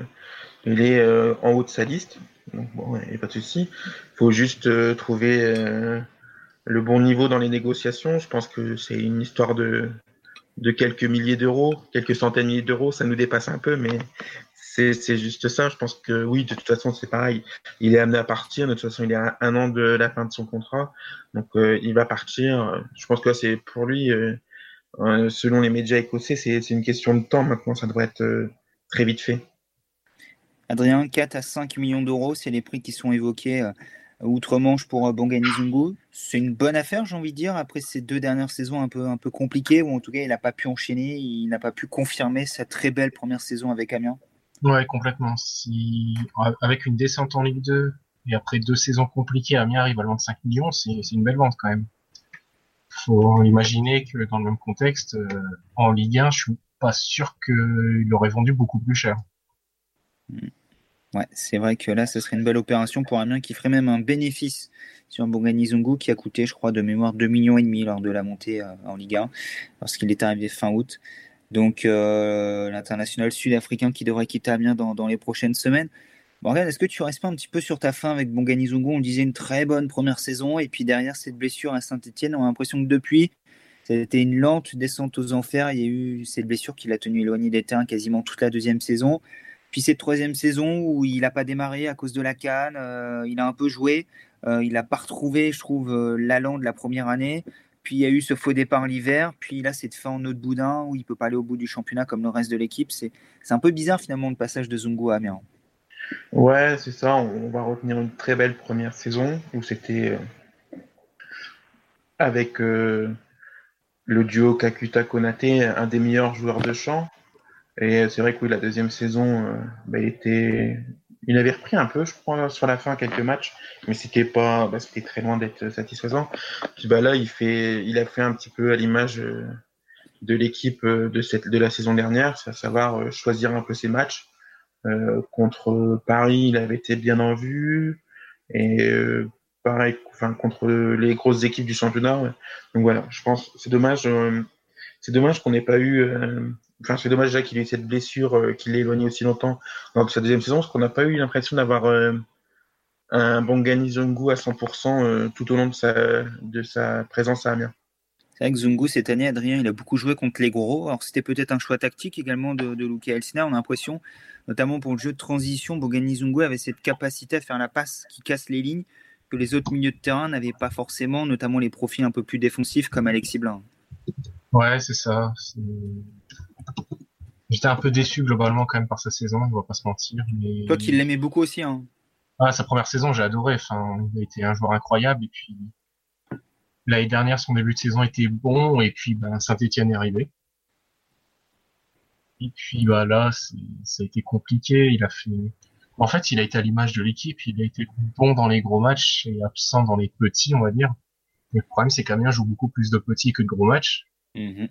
il est euh, en haut de sa liste. Bon, il n'y a pas de souci. Il faut juste euh, trouver euh, le bon niveau dans les négociations. Je pense que c'est une histoire de, de quelques milliers d'euros, quelques centaines de milliers d'euros. Ça nous dépasse un peu, mais c'est juste ça. Je pense que oui, de toute façon, c'est pareil. Il est amené à partir. De toute façon, il est à un an de la fin de son contrat. Donc, il va partir. Je pense que c'est pour lui, selon les médias écossais, c'est une question de temps. Maintenant, ça devrait être très vite fait. Adrien, 4 à 5 millions d'euros, c'est les prix qui sont évoqués euh, outre-Manche pour euh, Bongani Zungu. C'est une bonne affaire, j'ai envie de dire, après ces deux dernières saisons un peu, un peu compliquées, où en tout cas il n'a pas pu enchaîner, il n'a pas pu confirmer sa très belle première saison avec Amiens. Ouais, complètement. Si, avec une descente en Ligue 2 et après deux saisons compliquées, Amiens arrive à vendre 5 millions, c'est une belle vente quand même. Faut imaginer que dans le même contexte, euh, en Ligue 1, je suis pas sûr qu'il aurait vendu beaucoup plus cher. Hmm. Ouais, c'est vrai que là, ce serait une belle opération pour Amiens qui ferait même un bénéfice sur Bongani Zungu qui a coûté, je crois, de mémoire 2 millions et demi lors de la montée euh, en Ligue 1 lorsqu'il est arrivé fin août. Donc euh, l'international sud-africain qui devrait quitter Amiens dans, les prochaines semaines. Morgan, est-ce que tu restes pas un petit peu sur ta fin avec Bongani Zungu On disait une très bonne première saison et puis derrière cette blessure à Saint-Etienne, on a l'impression que depuis, c'était une lente descente aux enfers. Il y a eu cette blessure qui l'a tenu éloigné des terrains quasiment toute la deuxième saison. Puis cette troisième saison où il n'a pas démarré à cause de la canne, euh, il a un peu joué, euh, il n'a pas retrouvé, je trouve, euh, l'allant de la première année. Puis il y a eu ce faux départ l'hiver, puis là cette fin en autre boudin où il peut pas aller au bout du championnat comme le reste de l'équipe. C'est un peu bizarre finalement le passage de Zungu à Amiens. Ouais, c'est ça. On va retenir une très belle première saison où c'était avec le duo Kakuta Konate, un des meilleurs joueurs de champ. Et c'est vrai que oui, la deuxième saison, euh, bah, il était, il avait repris un peu, je crois, sur la fin quelques matchs, mais c'était pas, bah, c'était très loin d'être satisfaisant. Puis bah là, il fait, il a fait un petit peu à l'image euh, de l'équipe euh, de cette, de la saison dernière, c'est à savoir choisir un peu ses matchs. contre Paris, il avait été bien en vue, et pareil, enfin contre les grosses équipes du championnat. Donc voilà, je pense, c'est dommage, c'est dommage qu'on n'ait pas eu Enfin, c'est dommage déjà qu'il ait cette blessure, euh, qu'il l'ait éloigné aussi longtemps dans sa deuxième saison, parce qu'on n'a pas eu l'impression d'avoir euh, un Bongani Zungu à 100% euh, tout au long de sa, de sa présence à Amiens. C'est vrai que Zungu, cette année, Adrien, il a beaucoup joué contre les gros. Alors, c'était peut-être un choix tactique également de, de Luca Elsina. On a l'impression, notamment pour le jeu de transition, Bongani Zungu avait cette capacité à faire la passe qui casse les lignes que les autres milieux de terrain n'avaient pas forcément, notamment les profils un peu plus défensifs comme Alexis Blin. Ouais, c'est ça. J'étais un peu déçu globalement quand même par sa saison, on va pas se mentir. Mais... Toi qui l'aimais beaucoup aussi. Hein. Ah, sa première saison, j'ai adoré. Enfin, il a été un joueur incroyable. Et puis l'année dernière, son début de saison était bon. Et puis ben, Saint-Etienne est arrivé. Et puis bah là, ça a été compliqué. Il a fait. En fait, il a été à l'image de l'équipe. Il a été bon dans les gros matchs et absent dans les petits, on va dire. le problème, c'est qu'Amiens joue beaucoup plus de petits que de gros matchs. Mm-hmm.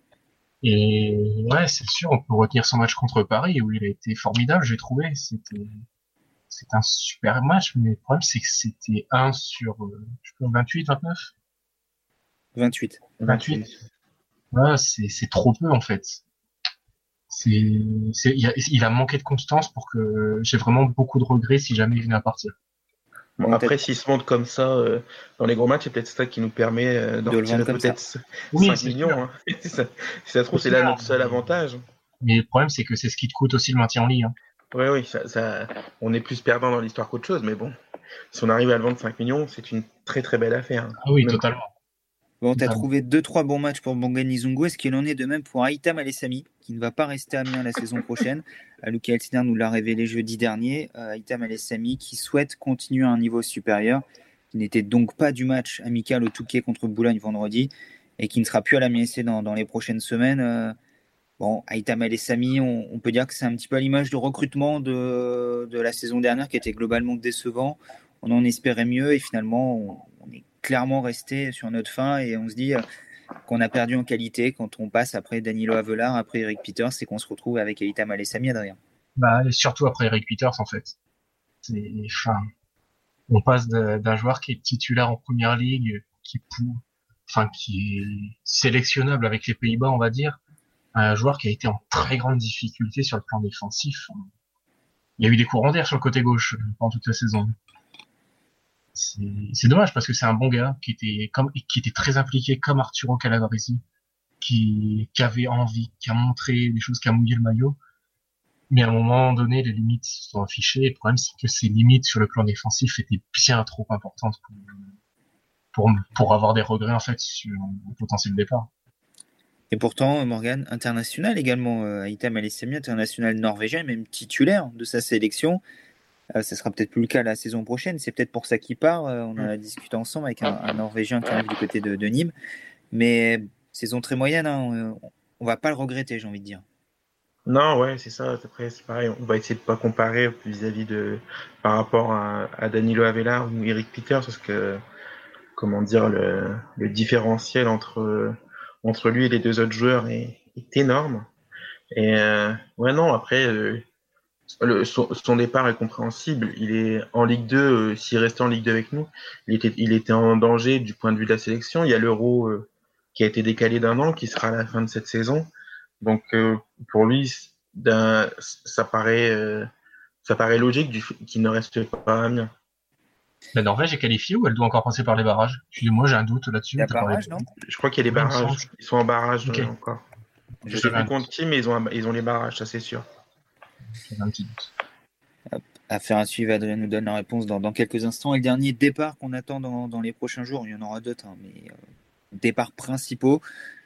Et ouais, c'est sûr, on peut retenir son match contre Paris où il a été formidable, j'ai trouvé. C'était c'est un super match, mais le problème c'est que c'était 1 sur euh, je sais 28, 29 28. 28. Ouais, c'est trop peu en fait. C'est il, il a manqué de constance pour que j'ai vraiment beaucoup de regrets si jamais il venait à partir après, s'il se montre comme ça euh, dans les gros matchs, c'est peut-être ça qui nous permet euh, d'en retirer peut-être 5 millions. Hein. si, ça, ça trouve, c'est là notre seul avantage. Mais le problème, c'est que c'est ce qui te coûte aussi le maintien en ligne. Hein. Oui, oui, ça, ça, on est plus perdant dans l'histoire qu'autre chose, mais bon, si on arrive à le vendre 5 millions, c'est une très très belle affaire. Ah oui, totalement. Bon, tu as trouvé 2-3 bons matchs pour Bangani Zungu. Est-ce qu'il en est de même pour Aïtam Alessami, qui ne va pas rester à Amiens la saison prochaine Luca Elsner nous l'a révélé jeudi dernier. Euh, Aïtam Alessami qui souhaite continuer à un niveau supérieur, qui n'était donc pas du match amical au Touquet contre Boulogne vendredi et qui ne sera plus à la MSC dans, dans les prochaines semaines. Euh, bon, Aïtam Alessami, on, on peut dire que c'est un petit peu à l'image du recrutement de, de, la saison dernière qui était globalement décevant. On en espérait mieux et finalement, on, on est clairement resté sur notre fin et on se dit euh, qu'on a perdu en qualité quand on passe après Danilo Avelar, après Eric Peters et qu'on se retrouve avec Aïta Malessami Adrien. Bah, surtout après Eric Peters en fait. On passe d'un joueur qui est titulaire en première ligue, qui enfin qui est sélectionnable avec les Pays-Bas, on va dire, à un joueur qui a été en très grande difficulté sur le plan défensif. Il y a eu des courants d'air sur le côté gauche pendant toute la saison c'est dommage parce que c'est un bon gars qui était comme qui était très impliqué comme Arturo Calabresi qui, qui avait envie qui a montré des choses qui a mouillé le maillot. Mais à un moment donné les limites se sont affichées. Le problème c'est que ces limites sur le plan défensif étaient bien trop importantes pour pour, pour avoir des regrets en fait sur le potentiel départ. Et pourtant, Morgan, international également, euh, Aitam Alessami, international norvégien, même titulaire de sa sélection. Euh, ce sera peut-être plus le cas la saison prochaine. C'est peut-être pour ça qu'il part. Euh, on en a discuté ensemble avec un, Norvégien qui arrive du côté de, Nîmes. Mais saison très moyenne, hein, on, va pas le regretter, j'ai envie de dire. Non, ouais, c'est ça. Après, c'est pareil. On va essayer de pas comparer vis-à-vis de par rapport à, Danilo Avelar ou Eric Peters, parce que comment dire le, différentiel entre entre lui et les deux autres joueurs est, énorme. Et euh, ouais, non. Après, son, départ est compréhensible. Il est en Ligue 2, euh, s'il restait en Ligue 2 avec nous, il était, il était en danger du point de vue de la sélection. Il y a l'Euro euh, qui a été décalé d'un an, qui sera à la fin de cette saison. Donc euh, pour lui, ça paraît, ça paraît logique qu'il ne reste pas à Amiens. La Norvège est qualifiée ou elle doit encore passer par les barrages? Moi j'ai un doute là-dessus. Je crois qu'il y a des barrages. Ils sont en barrage encore. Je ne sais plus contre qui, mais ils ont, ils ont les barrages, ça c'est sûr un petit À faire un suivi, Adrien nous donne la réponse dans, quelques instants. Et le dernier départ qu'on attend dans, les prochains jours, il y en aura d'autres, hein, mais euh, départ principaux,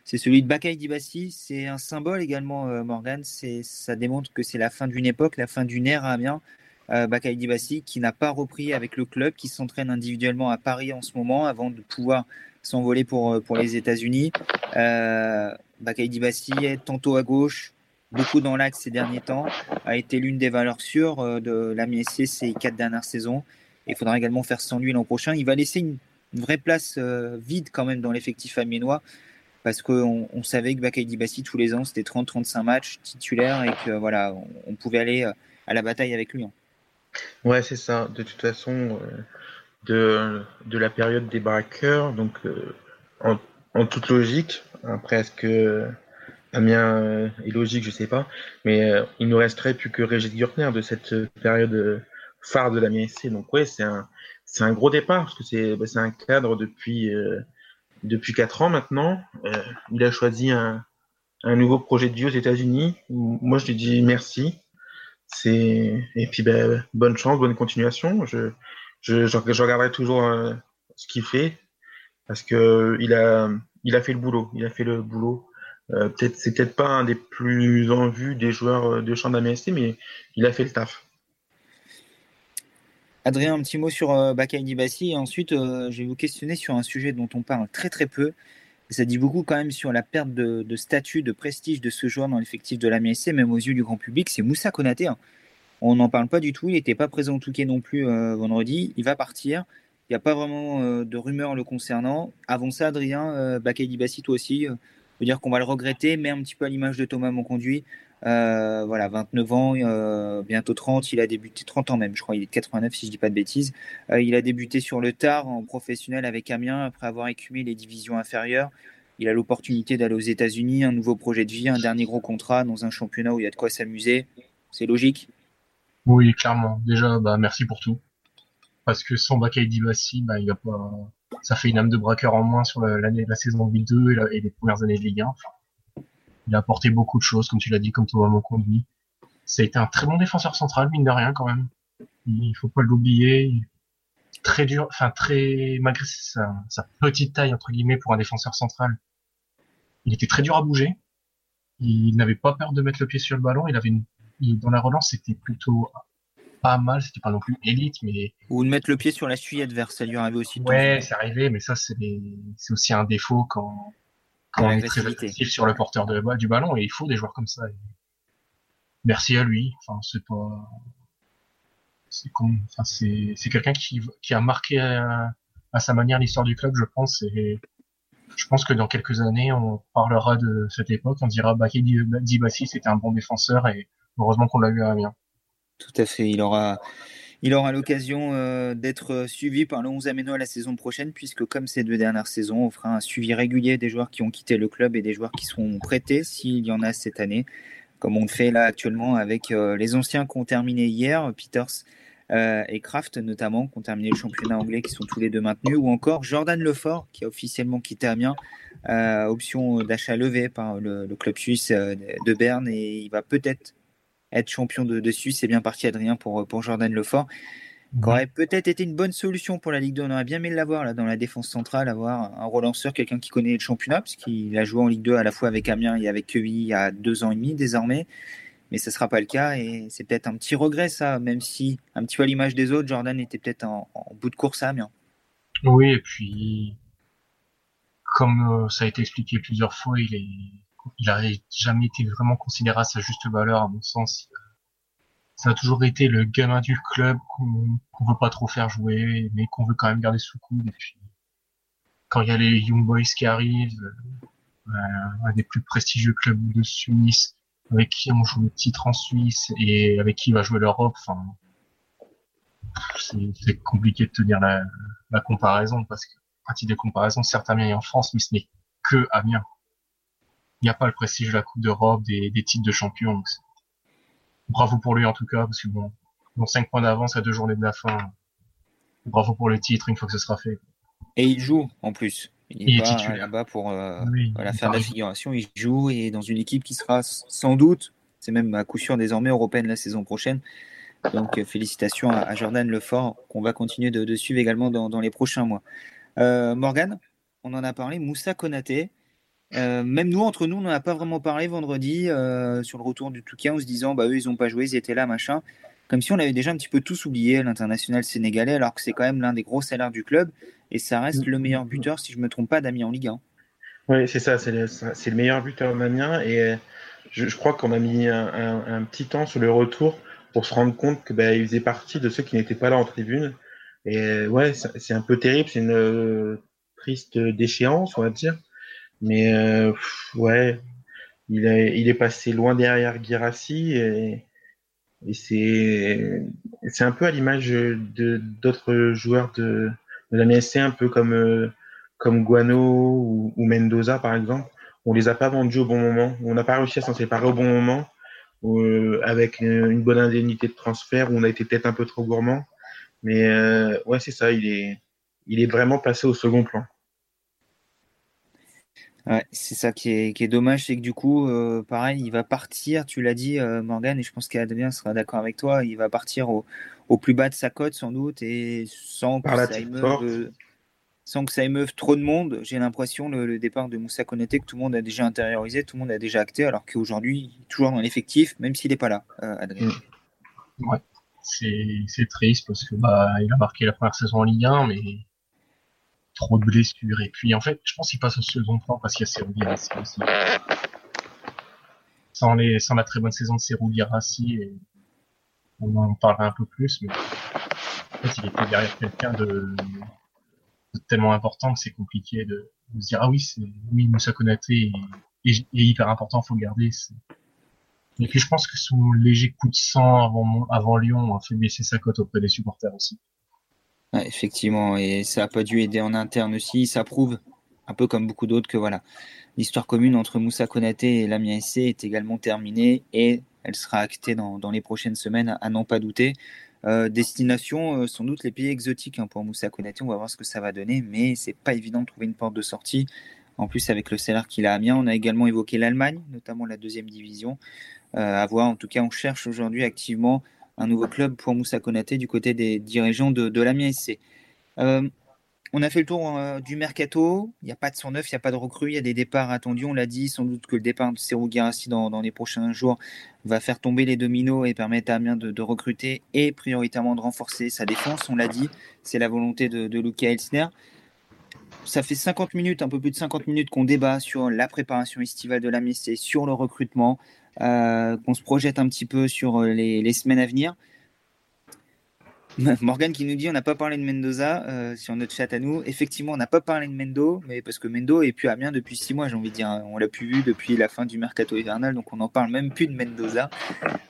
c'est celui de Bakay Dibassi. C'est un symbole également, euh, Morgan. Ça démontre que c'est la fin d'une époque, la fin d'une ère à Amiens. Euh, Dibassi qui n'a pas repris avec le club, qui s'entraîne individuellement à Paris en ce moment avant de pouvoir s'envoler pour, pour les États-Unis. Euh, Bakay Dibassi est tantôt à gauche, beaucoup dans l'axe ces derniers temps, a été l'une des valeurs sûres euh, de la MSC ces quatre dernières saisons. Il faudra également faire sans lui l'an prochain. Il va laisser une, vraie place euh, vide quand même dans l'effectif amiénois parce qu'on on savait que Bakaïdi Bassi tous les ans c'était 30-35 matchs titulaires et que voilà on, pouvait aller euh, à la bataille avec lui. Hein. Ouais c'est ça. De toute façon de, de la période des braqueurs donc en, en, toute logique après est-ce que Amiens euh, est logique, je sais pas. Mais euh, il nous resterait plus que Régis Gürtner de cette euh, période phare de l'Amiens SC. Donc ouais, c'est un, c'est un gros départ parce que c'est, bah, un cadre depuis, depuis 4 ans maintenant. il a choisi un, un nouveau projet de vie aux États-Unis. Moi, je lui dis merci. C'est et puis ben, bonne chance, bonne continuation. Je je, je, regarderai toujours ce qu'il fait parce que il a il a fait le boulot. Il a fait le boulot euh, peut-être c'est peut-être pas un des plus en vue des joueurs euh, de champ d'AMST, mais il a fait le taf. Adrien, un petit mot sur euh, Bakay ensuite, euh, je vais vous questionner sur un sujet dont on parle très très peu. Ça dit beaucoup quand même sur la perte de, statut, de prestige de ce joueur dans l'effectif de la MSC, même aux yeux du grand public. C'est Moussa Konaté. Hein. On n'en parle pas du tout. Il n'était pas présent au Touquet non plus vendredi. Il va partir. Il n'y a pas vraiment de rumeurs le concernant. Avant ça, Adrien, Bakay Bassi, toi aussi, veut dire qu'on va le regretter, mais un petit peu à l'image de Thomas Monconduit. Euh, voilà, 29 ans, euh, bientôt 30. Il a débuté 30 ans même, je crois. Il est de 89 si je dis pas de bêtises. Euh, il a débuté sur le tard en professionnel avec Amiens après avoir écumé les divisions inférieures. Il a l'opportunité d'aller aux États-Unis, un nouveau projet de vie, un dernier gros contrat dans un championnat où il y a de quoi s'amuser. C'est logique? Oui, clairement. Déjà, bah, merci pour tout. Parce que sans Bakay Dibassi, bah, il a pas, ça fait une âme de braqueur en moins sur l'année de la saison de Ligue 2 et, les premières années de Ligue 1. il a apporté beaucoup de choses, comme tu l'as dit, comme Thomas Monconduit. Ça a été un très bon défenseur central, mine de rien, quand même. Il faut pas l'oublier. Très dur, enfin, très, malgré sa, sa petite taille, entre guillemets, pour un défenseur central. Il était très dur à bouger. Il n'avait pas peur de mettre le pied sur le ballon. Il avait une, dans la relance, c'était plutôt pas mal, c'était pas non plus élite, mais. Ou de mettre le pied sur la suie adverse, ça lui arrivait aussi. Ouais, c'est arrivé, mais ça, c'est aussi un défaut quand, quand on est très agressif sur le porteur de, du ballon, et il faut des joueurs comme ça. Merci à lui. Enfin, c'est pas. C'est enfin, c'est quelqu'un qui, qui a marqué à, sa manière l'histoire du club, je pense, et je pense que dans quelques années, on parlera de cette époque, on dira, bah, Dibassi, c'était un bon défenseur, et heureusement qu'on l'a eu à Amiens. Tout à fait. Il aura, l'occasion euh, d'être suivi par le 11 Aménois la saison prochaine, puisque comme ces deux dernières saisons, on fera un suivi régulier des joueurs qui ont quitté le club et des joueurs qui seront prêtés, s'il y en a cette année, comme on le fait là actuellement avec euh, les anciens qui ont terminé hier, Peters euh, et Kraft notamment, qui ont terminé le championnat anglais, qui sont tous les deux maintenus, ou encore Jordan Lefort, qui a officiellement quitté Amiens, option d'achat levée par le club suisse de Berne, et il va peut-être être champion de, de Suisse. C'est bien parti, Adrien, pour, pour Jordan Lefort. Qui aurait peut-être été une bonne solution pour la Ligue 2. On aurait bien aimé l'avoir là, dans la défense centrale, avoir un relanceur, quelqu'un qui connaît le championnat, puisqu'il a joué en Ligue 2 à la fois avec Amiens et avec QI il y a deux ans et demi désormais. Mais ce ne sera pas le cas et c'est peut-être un petit regret, ça, même si, un petit peu à l'image des autres, Jordan était peut-être en, bout de course à Amiens. Oui, et puis, comme euh, ça a été expliqué plusieurs fois, il est il n'a jamais été vraiment considéré à sa juste valeur, à mon sens. Ça a toujours été le gamin du club qu'on veut pas trop faire jouer, mais qu'on veut quand même garder sous coude. Quand il y a les Young Boys qui arrivent, euh, un des plus prestigieux clubs de Suisse, avec qui on joue le titre en Suisse et avec qui va jouer l'Europe, enfin, c'est compliqué de tenir la, comparaison parce que, à titre de comparaison, certes Amiens est en France, mais ce n'est que Amiens il n'y a pas le prestige de la Coupe d'Europe, des, des, titres de champion. bravo pour lui en tout cas, parce que bon, bon 5 points d'avance à deux journées de la fin. Bravo pour le titre une fois que ce sera fait. Et il joue en plus. Il est pas là-bas pour euh, faire de la figuration. Il joue et dans une équipe qui sera sans doute, c'est même à coup sûr désormais européenne la saison prochaine. Donc euh, félicitations à, Jordan Lefort qu'on va continuer de, suivre également dans, dans les prochains mois. Euh, Morgan, on en a parlé. Moussa Konaté, euh, même nous, entre nous, on n'en a pas vraiment parlé vendredi euh, sur le retour du Touquet en se disant bah eux ils n'ont pas joué, ils étaient là, machin. Comme si on avait déjà un petit peu tous oublié l'international sénégalais, alors que c'est quand même l'un des gros salaires du club et ça reste le meilleur buteur, si je me trompe pas, d'Amiens en Ligue 1. Oui, c'est ça, c'est le, meilleur buteur d'Amiens et euh, je, crois qu'on a mis un, petit temps sur le retour pour se rendre compte que bah, faisait partie de ceux qui n'étaient pas là en tribune. Et ouais, c'est un peu terrible, c'est une triste déchéance, on va dire. Mais euh, ouais, il est, il est passé loin derrière Girassi et, et c'est c'est un peu à l'image de d'autres joueurs de, de la MSC, un peu comme euh, comme Guano ou, ou, Mendoza par exemple. On les a pas vendus au bon moment. On n'a pas réussi à s'en séparer au bon moment. Euh, avec une bonne indemnité de transfert où on a été peut-être un peu trop gourmand. Mais euh, ouais, c'est ça, il est, il est vraiment passé au second plan c'est ça qui est, qui est dommage, c'est que du coup, euh, pareil, il va partir, tu l'as dit, euh, Morgan, et je pense qu'Adrien sera d'accord avec toi, il va partir au, au, plus bas de sa cote sans doute, et sans que, ça émeuve, euh, sans que ça émeuve trop de monde. J'ai l'impression, le, départ de Moussa Konaté, que tout le monde a déjà intériorisé, tout le monde a déjà acté, alors qu'aujourd'hui, il est toujours dans l'effectif, même s'il n'est pas là, Adrien. Mm. Ouais, c'est triste parce que bah, il a marqué la première saison en Ligue 1, mais trop de blessures. Et puis, en fait, je pense qu'il passe au second plan parce qu'il y a Serou aussi. Sans, les, sans la très bonne saison de Serou et on en parlera un peu plus, mais en fait, il était derrière quelqu'un de, tellement important que c'est compliqué de, se dire, ah oui, c'est, oui, Moussa Konaté, est, hyper important, faut le garder. Et puis je pense que son léger coup de sang avant, avant Lyon a fait baisser sa cote auprès des supporters aussi. Effectivement, et ça n'a pas dû aider en interne aussi. Ça prouve, un peu comme beaucoup d'autres, que voilà, l'histoire commune entre Moussa Konaté et Lamia SC est également terminée et elle sera actée dans, dans les prochaines semaines, à n'en pas douter. Euh, destination, euh, sans doute les pays exotiques hein, pour Moussa Konaté. On va voir ce que ça va donner, mais c'est pas évident de trouver une porte de sortie. En plus, avec le salaire qu'il a à Amiens, on a également évoqué l'Allemagne, notamment la deuxième division. Euh, à voir, en tout cas, on cherche aujourd'hui activement un nouveau club pour Moussa Konaté du côté des dirigeants de, de l'Amiens. Euh, on a fait le tour euh, du mercato. Il n'y a pas de 109, il n'y a pas de recrue. Il y a des départs attendus. On l'a dit, sans doute que le départ de Serou Girassi dans, les prochains jours va faire tomber les dominos et permettre à Amiens de, recruter et prioritairement de renforcer sa défense. On l'a dit, c'est la volonté de, Luca Elsner. Ça fait 50 minutes, un peu plus de 50 minutes qu'on débat sur la préparation estivale de la et sur le recrutement, qu'on se projette un petit peu sur euh, les semaines à venir. Morgan qui nous dit on n'a pas parlé de Mendoza euh, sur notre chat à nous. Effectivement, on n'a pas parlé de Mendo, mais parce que Mendo est plus à Amiens depuis six mois, j'ai envie de dire. On l'a plus vu depuis la fin du mercato hivernal, donc on n'en parle même plus de Mendoza.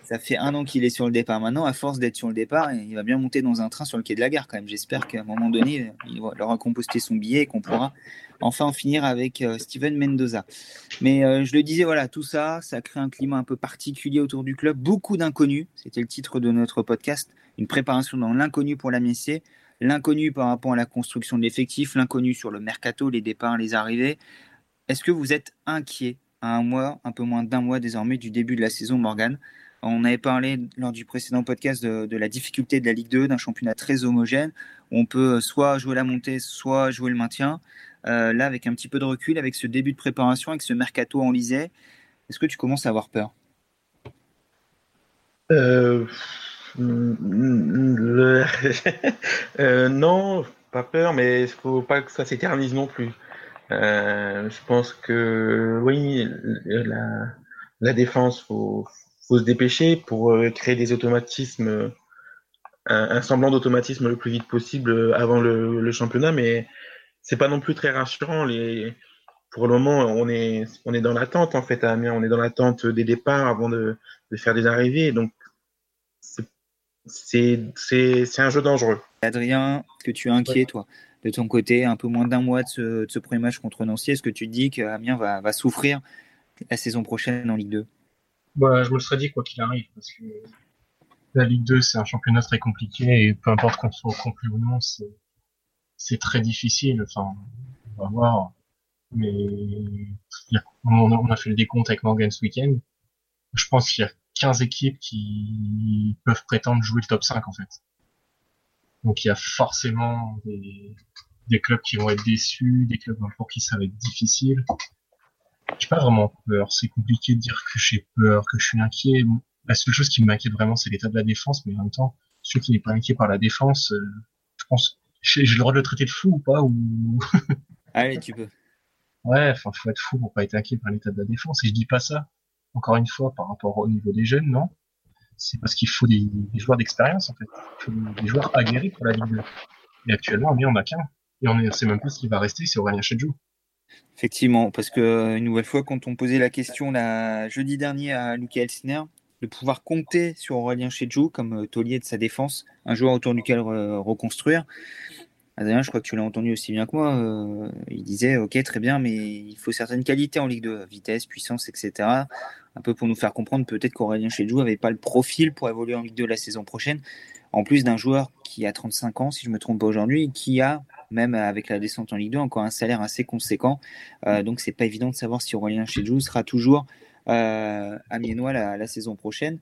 Ça fait un an qu'il est sur le départ maintenant. À force d'être sur le départ, il va bien monter dans un train sur le quai de la gare quand même. J'espère qu'à un moment donné, il aura composté son billet et qu'on pourra enfin en finir avec euh, Steven Mendoza. Mais euh, je le disais, voilà, tout ça, ça crée un climat un peu particulier autour du club. Beaucoup d'inconnus. C'était le titre de notre podcast une préparation dans l'inconnu pour la l'inconnu par rapport à la construction de l'effectif, l'inconnu sur le mercato, les départs, les arrivées. Est-ce que vous êtes inquiet à un mois, un peu moins d'un mois désormais du début de la saison, Morgan On avait parlé lors du précédent podcast de, la difficulté de la Ligue 2, d'un championnat très homogène, on peut soit jouer la montée, soit jouer le maintien. Euh, là, avec un petit peu de recul, avec ce début de préparation, avec ce mercato enlisé, est-ce que tu commences à avoir peur? Euh, le... euh, non, pas peur, mais il faut pas que ça s'éternise non plus. Euh, je pense que oui, la, défense, faut, faut se dépêcher pour euh, créer des automatismes, un, semblant d'automatisme le plus vite possible avant le, championnat, mais c'est pas non plus très rassurant. Pour le moment, on est, on est dans l'attente en fait à Amiens, on est dans l'attente des départs avant de, de faire des arrivées, donc c'est un jeu dangereux. Adrien, est-ce que tu es inquiet, toi, de ton côté, un peu moins d'un mois de ce, de ce, premier match contre Nancy Est-ce que tu te dis qu'Amiens va, va souffrir la saison prochaine en Ligue 2 bah, Je me le serais dit quoi qu'il arrive, parce que la Ligue 2, c'est un championnat très compliqué, et peu importe qu'on soit conclu ou non, c'est très difficile. Enfin, on va voir. Mais on a fait le décompte avec Morgan ce week-end. Je pense qu'il y a 15 équipes qui peuvent prétendre jouer le top 5 en fait. Donc il y a forcément des, des clubs qui vont être déçus, des clubs pour qui ça va être difficile. J'ai pas vraiment peur. C'est compliqué de dire que j'ai peur, que je suis inquiet. La seule chose qui m'inquiète vraiment, c'est l'état de la défense, mais en même temps, celui qui n'est pas inquiet par la défense, euh, je pense, j'ai le droit de le traiter de fou ou pas ou. Allez, tu peux. Ouais, enfin, faut être fou pour pas être inquiet par l'état de la défense. Et je dis pas ça encore une fois, par rapport au niveau des jeunes, non? C'est parce qu'il faut des, joueurs d'expérience, en fait. Il faut des, joueurs aguerris pour la Ligue 2. Et actuellement, on en a qu'un. Et on ne sait même pas ce qui va rester, c'est Aurélien Chedjou. Effectivement, parce que une nouvelle fois, quand on posait la question la jeudi dernier à Lucas Elsner, de pouvoir compter sur Aurélien Chedjou comme euh, taulier de sa défense, un joueur autour duquel reconstruire, Adrien, je crois que tu l'as entendu aussi bien que moi. Euh, il disait Ok, très bien, mais il faut certaines qualités en Ligue 2, vitesse, puissance, etc. Un peu pour nous faire comprendre peut-être qu'Aurélien Chedjou n'avait pas le profil pour évoluer en Ligue 2 la saison prochaine. En plus d'un joueur qui a 35 ans, si je ne me trompe pas aujourd'hui, qui a, même avec la descente en Ligue 2, encore un salaire assez conséquent. Euh, donc, c'est pas évident de savoir si Aurélien Chedjou sera toujours euh, Amiénois la, la, saison prochaine.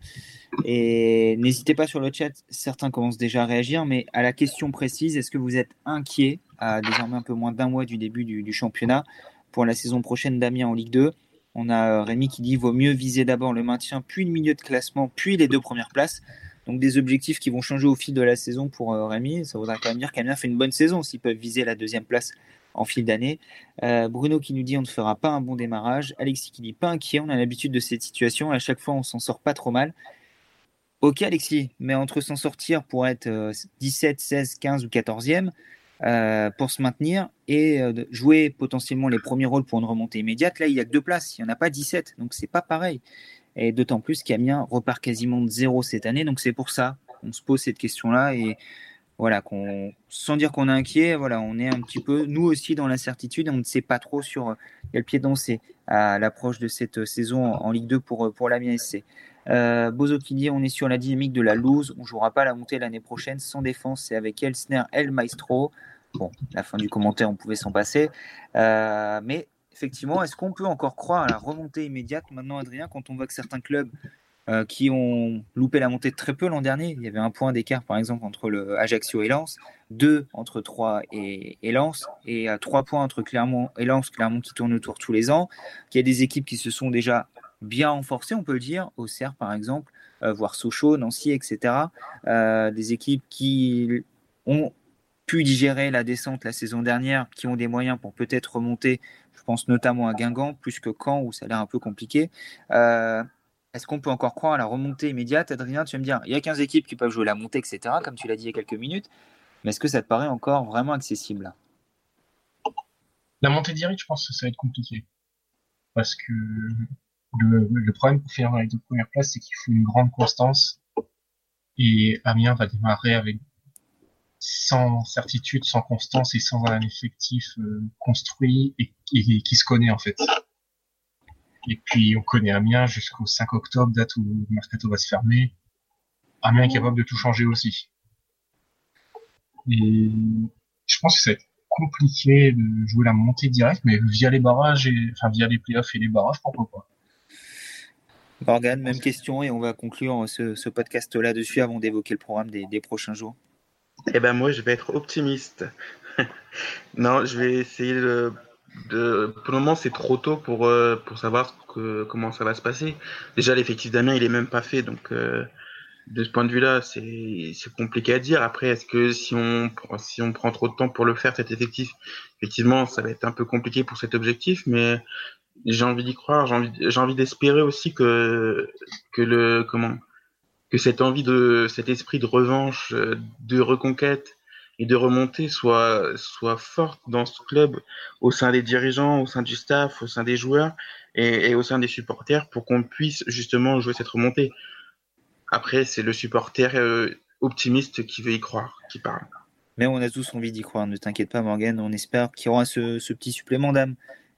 Et n'hésitez pas sur le chat, certains commencent déjà à réagir, mais à la question précise, est-ce que vous êtes inquiet à désormais un peu moins d'un mois du début du, championnat pour la saison prochaine d'Amiens en Ligue 2 On a euh, Rémi qui dit vaut mieux viser d'abord le maintien, puis le milieu de classement, puis les deux premières places. Donc des objectifs qui vont changer au fil de la saison pour euh, Rémi. Ça voudrait quand même dire qu'Amiens fait une bonne saison s'ils peuvent viser la deuxième place en fil d'année. Euh, Bruno qui nous dit on ne fera pas un bon démarrage. Alexis qui dit pas inquiet, on a l'habitude de cette situation. À chaque fois, on s'en sort pas trop mal. Ok, Alexis, mais entre s'en sortir pour être 17, 16, 15 ou 14e, pour se maintenir et jouer potentiellement les premiers rôles pour une remontée immédiate. Là, il n'y a que deux places, il n'y en a pas 17, donc c'est pas pareil. Et d'autant plus qu'Amiens repart quasiment de zéro cette année, donc c'est pour ça qu'on se pose cette question-là et voilà, qu'on, sans dire qu'on est inquiet, voilà, on est un petit peu, nous aussi, dans l'incertitude. On ne sait pas trop sur quel pied danser à l'approche de cette saison en, Ligue 2 pour, pour l'Amiens SC. Euh, Bozo qui dit on est sur la dynamique de la loose, on jouera pas la montée l'année prochaine sans défense, c'est avec Elsner, El Maestro. Bon, la fin du commentaire, on pouvait s'en passer. Euh, mais effectivement, est-ce qu'on peut encore croire à la remontée immédiate maintenant, Adrien, quand on voit que certains clubs euh, qui ont loupé la montée très peu l'an dernier. Il y avait un point d'écart, par exemple, entre le Ajaccio et Lens, deux entre Troyes et, et Lens, et euh, trois points entre Clermont et Lens, Clermont qui tourne autour tous les ans. Il y a des équipes qui se sont déjà bien renforcées, on peut le dire, au Auxerre, par exemple, euh, voire Sochaux, Nancy, etc. des équipes qui ont pu digérer la descente la saison dernière, qui ont des moyens pour peut-être remonter. Je pense notamment à Guingamp, plus que Caen, où ça a l'air un peu compliqué. Euh, est-ce qu'on peut encore croire à la remontée immédiate Adrien, tu vas me dire, il y a 15 équipes qui peuvent jouer la montée, etc., comme tu l'as dit il y a quelques minutes. Mais est-ce que ça te paraît encore vraiment accessible? La montée directe, je pense que ça va être compliqué. Parce que le, problème pour finir dans les deux premières places, c'est qu'il faut une grande constance. Et Amiens va démarrer avec sans certitude, sans constance et sans un effectif euh, construit et qui se connaît en fait. Et puis on connaît Amiens jusqu'au 5 octobre, date où le mercato va se fermer. Amiens est capable de tout changer aussi. Et je pense que ça va être compliqué de jouer la montée directe, mais via les barrages et enfin via les playoffs et les barrages, pourquoi pas. Morgan, même question et on va conclure ce, podcast là-dessus avant d'évoquer le programme des, des prochains jours. Eh ben moi je vais être optimiste. non, je vais essayer de de, pour le moment, c'est trop tôt pour, euh, pour savoir que, comment ça va se passer. Déjà, l'effectif d'Amiens, il est même pas fait, donc euh, de ce point de vue-là, c'est compliqué à dire. Après, est-ce que si on, si on prend trop de temps pour le faire, cet effectif, effectivement, ça va être un peu compliqué pour cet objectif, mais j'ai envie d'y croire, j'ai envie, j'ai envie d'espérer aussi que, que le, comment, que cette envie de, cet esprit de revanche, de reconquête, et de remonter soit, soit forte dans ce club au sein des dirigeants, au sein du staff, au sein des joueurs et, au sein des supporters pour qu'on puisse justement jouer cette remontée. Après, c'est le supporter euh, optimiste qui veut y croire, qui parle. Mais on a tous envie d'y croire, ne t'inquiète pas Morgan, on espère qu'il y aura ce petit supplément d'âme,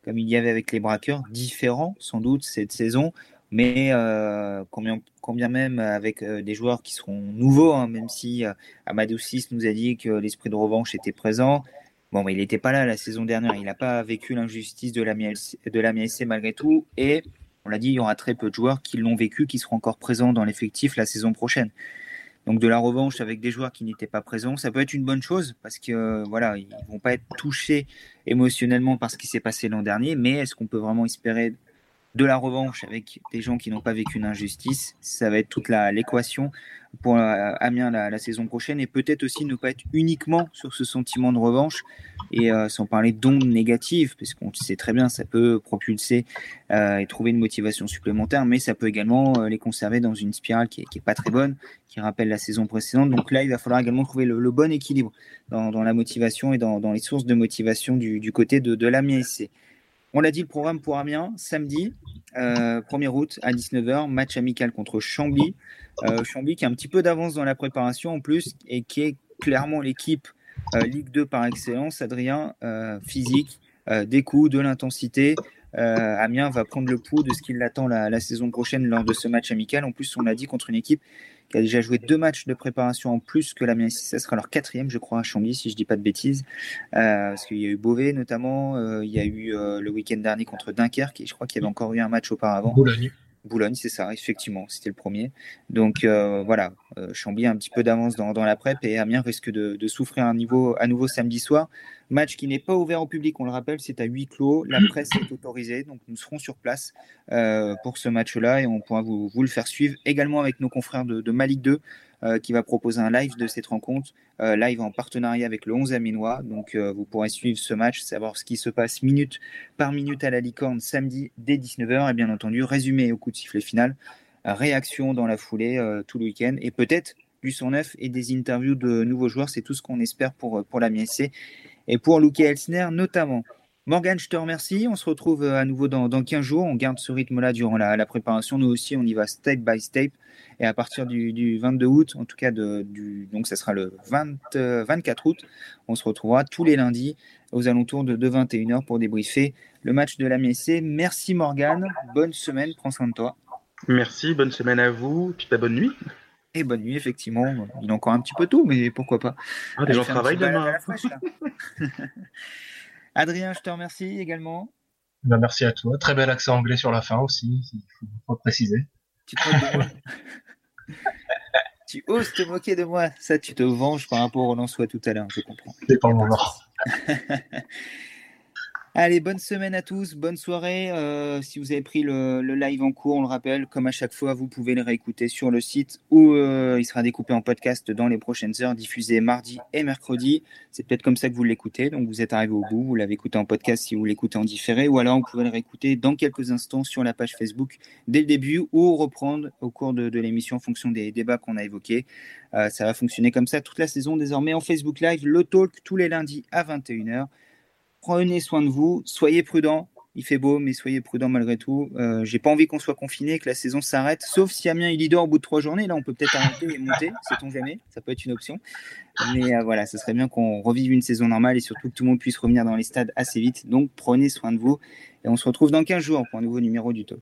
comme il y avait avec les braqueurs, différent sans doute cette saison, mais euh, combien, combien même avec euh, des joueurs qui seront nouveaux, hein, même si euh, Amadou 6 nous a dit que l'esprit de revanche était présent. Bon, mais il n'était pas là la saison dernière, il n'a pas vécu l'injustice de la MSC malgré tout, et on l'a dit, il y aura très peu de joueurs qui l'ont vécu, qui seront encore présents dans l'effectif la saison prochaine. Donc de la revanche avec des joueurs qui n'étaient pas présents, ça peut être une bonne chose parce que voilà, ils vont pas être touchés émotionnellement par ce qui s'est passé l'an dernier, mais est-ce qu'on peut vraiment espérer de la revanche avec des gens qui n'ont pas vécu une injustice? Ça va être toute l'équation pour euh, Amiens la, saison prochaine et peut-être aussi ne pas être uniquement sur ce sentiment de revanche et euh, sans parler d'ondes négatives, parce qu'on sait très bien ça peut propulser euh, et trouver une motivation supplémentaire, mais ça peut également les conserver dans une spirale qui est, pas très bonne, qui rappelle la saison précédente. Donc là, il va falloir également trouver le, bon équilibre dans, la motivation et dans, les sources de motivation du, côté de, l'Amiens. On l'a dit, le programme pour Amiens, samedi, 1er euh, août à 19h, match amical contre Chambly. Euh, Chambly qui a un petit peu d'avance dans la préparation en plus et qui est clairement l'équipe euh, Ligue 2 par excellence. Adrien, physique, des coups, de l'intensité. Amiens va prendre le pouls de ce qui l'attend la, saison prochaine lors de ce match amical. En plus, on l'a dit contre une équipe qui a déjà joué deux matchs de préparation en plus que la mienne. Ça sera leur quatrième, je crois, à Chambly, si je dis pas de bêtises. Euh, parce qu'il y a eu Beauvais notamment, euh, il y a eu euh, le week-end dernier contre Dunkerque, et je crois qu'il y avait encore eu un match auparavant. Boulogne, c'est ça, effectivement, c'était le premier. Donc voilà, Chambly a un petit peu d'avance dans, la prep et Amiens risque de, de, souffrir un niveau, à nouveau samedi soir. Match qui n'est pas ouvert au public, on le rappelle, c'est à huis clos. La presse est autorisée, donc nous serons sur place euh, pour ce match-là et on pourra vous, le faire suivre également avec nos confrères de, de Malik 2 euh, qui va proposer un live de cette rencontre, euh, live en partenariat avec le 11 Aminois. Donc vous pourrez suivre ce match, savoir ce qui se passe minute par minute à la licorne samedi dès 19h et bien entendu résumé au coup de sifflet final, réaction dans la foulée tout le week-end et peut-être du 109 et des interviews de nouveaux joueurs. C'est tout ce qu'on espère pour, pour la MSC et pour Luke Elsner notamment. Morgan, je te remercie. On se retrouve à nouveau dans, dans 15 jours. On garde ce rythme-là durant la, préparation. Nous aussi, on y va step by step. Et à partir du, 22 août, en tout cas, de, donc ça sera le 20, 24 août, on se retrouvera tous les lundis aux alentours de, 21h pour débriefer le match de la MSC. Merci Morgan. Bonne semaine. Prends soin de toi. Merci. Bonne semaine à vous. Puis bonne nuit. Et bonne nuit, effectivement. Il est encore un petit peu tôt, mais pourquoi pas. Ah, des gens travaillent demain. Adrien, je te remercie également. Ben, merci à toi. Très bel accent anglais sur la fin aussi, il faut, préciser. Tu, tu oses te moquer de moi. Ça, tu te venges par rapport au Lançois tout à l'heure, je comprends. C'est pas mon Allez, bonne semaine à tous, bonne soirée. Euh, si vous avez pris le, live en cours, on le rappelle, comme à chaque fois, vous pouvez le réécouter sur le site où euh, il sera découpé en podcast dans les prochaines heures, diffusé mardi et mercredi. C'est peut-être comme ça que vous l'écoutez, donc vous êtes arrivé au bout, vous l'avez écouté en podcast si vous l'écoutez en différé, ou alors vous pouvez le réécouter dans quelques instants sur la page Facebook dès le début ou reprendre au cours de, l'émission en fonction des débats qu'on a évoqués. Euh, ça va fonctionner comme ça toute la saison désormais en Facebook Live, le talk tous les lundis à 21h prenez soin de vous, soyez prudents. Il fait beau, mais soyez prudents malgré tout. Euh, J'ai pas envie qu'on soit confiné, que la saison s'arrête, sauf si Amiens il leader au bout de trois journées. Là, on peut peut-être arrêter et monter, sait-on jamais. Ça peut être une option. Mais euh, voilà, ce serait bien qu'on revive une saison normale et surtout que tout le monde puisse revenir dans les stades assez vite. Donc, prenez soin de vous et on se retrouve dans 15 jours pour un nouveau numéro du Top.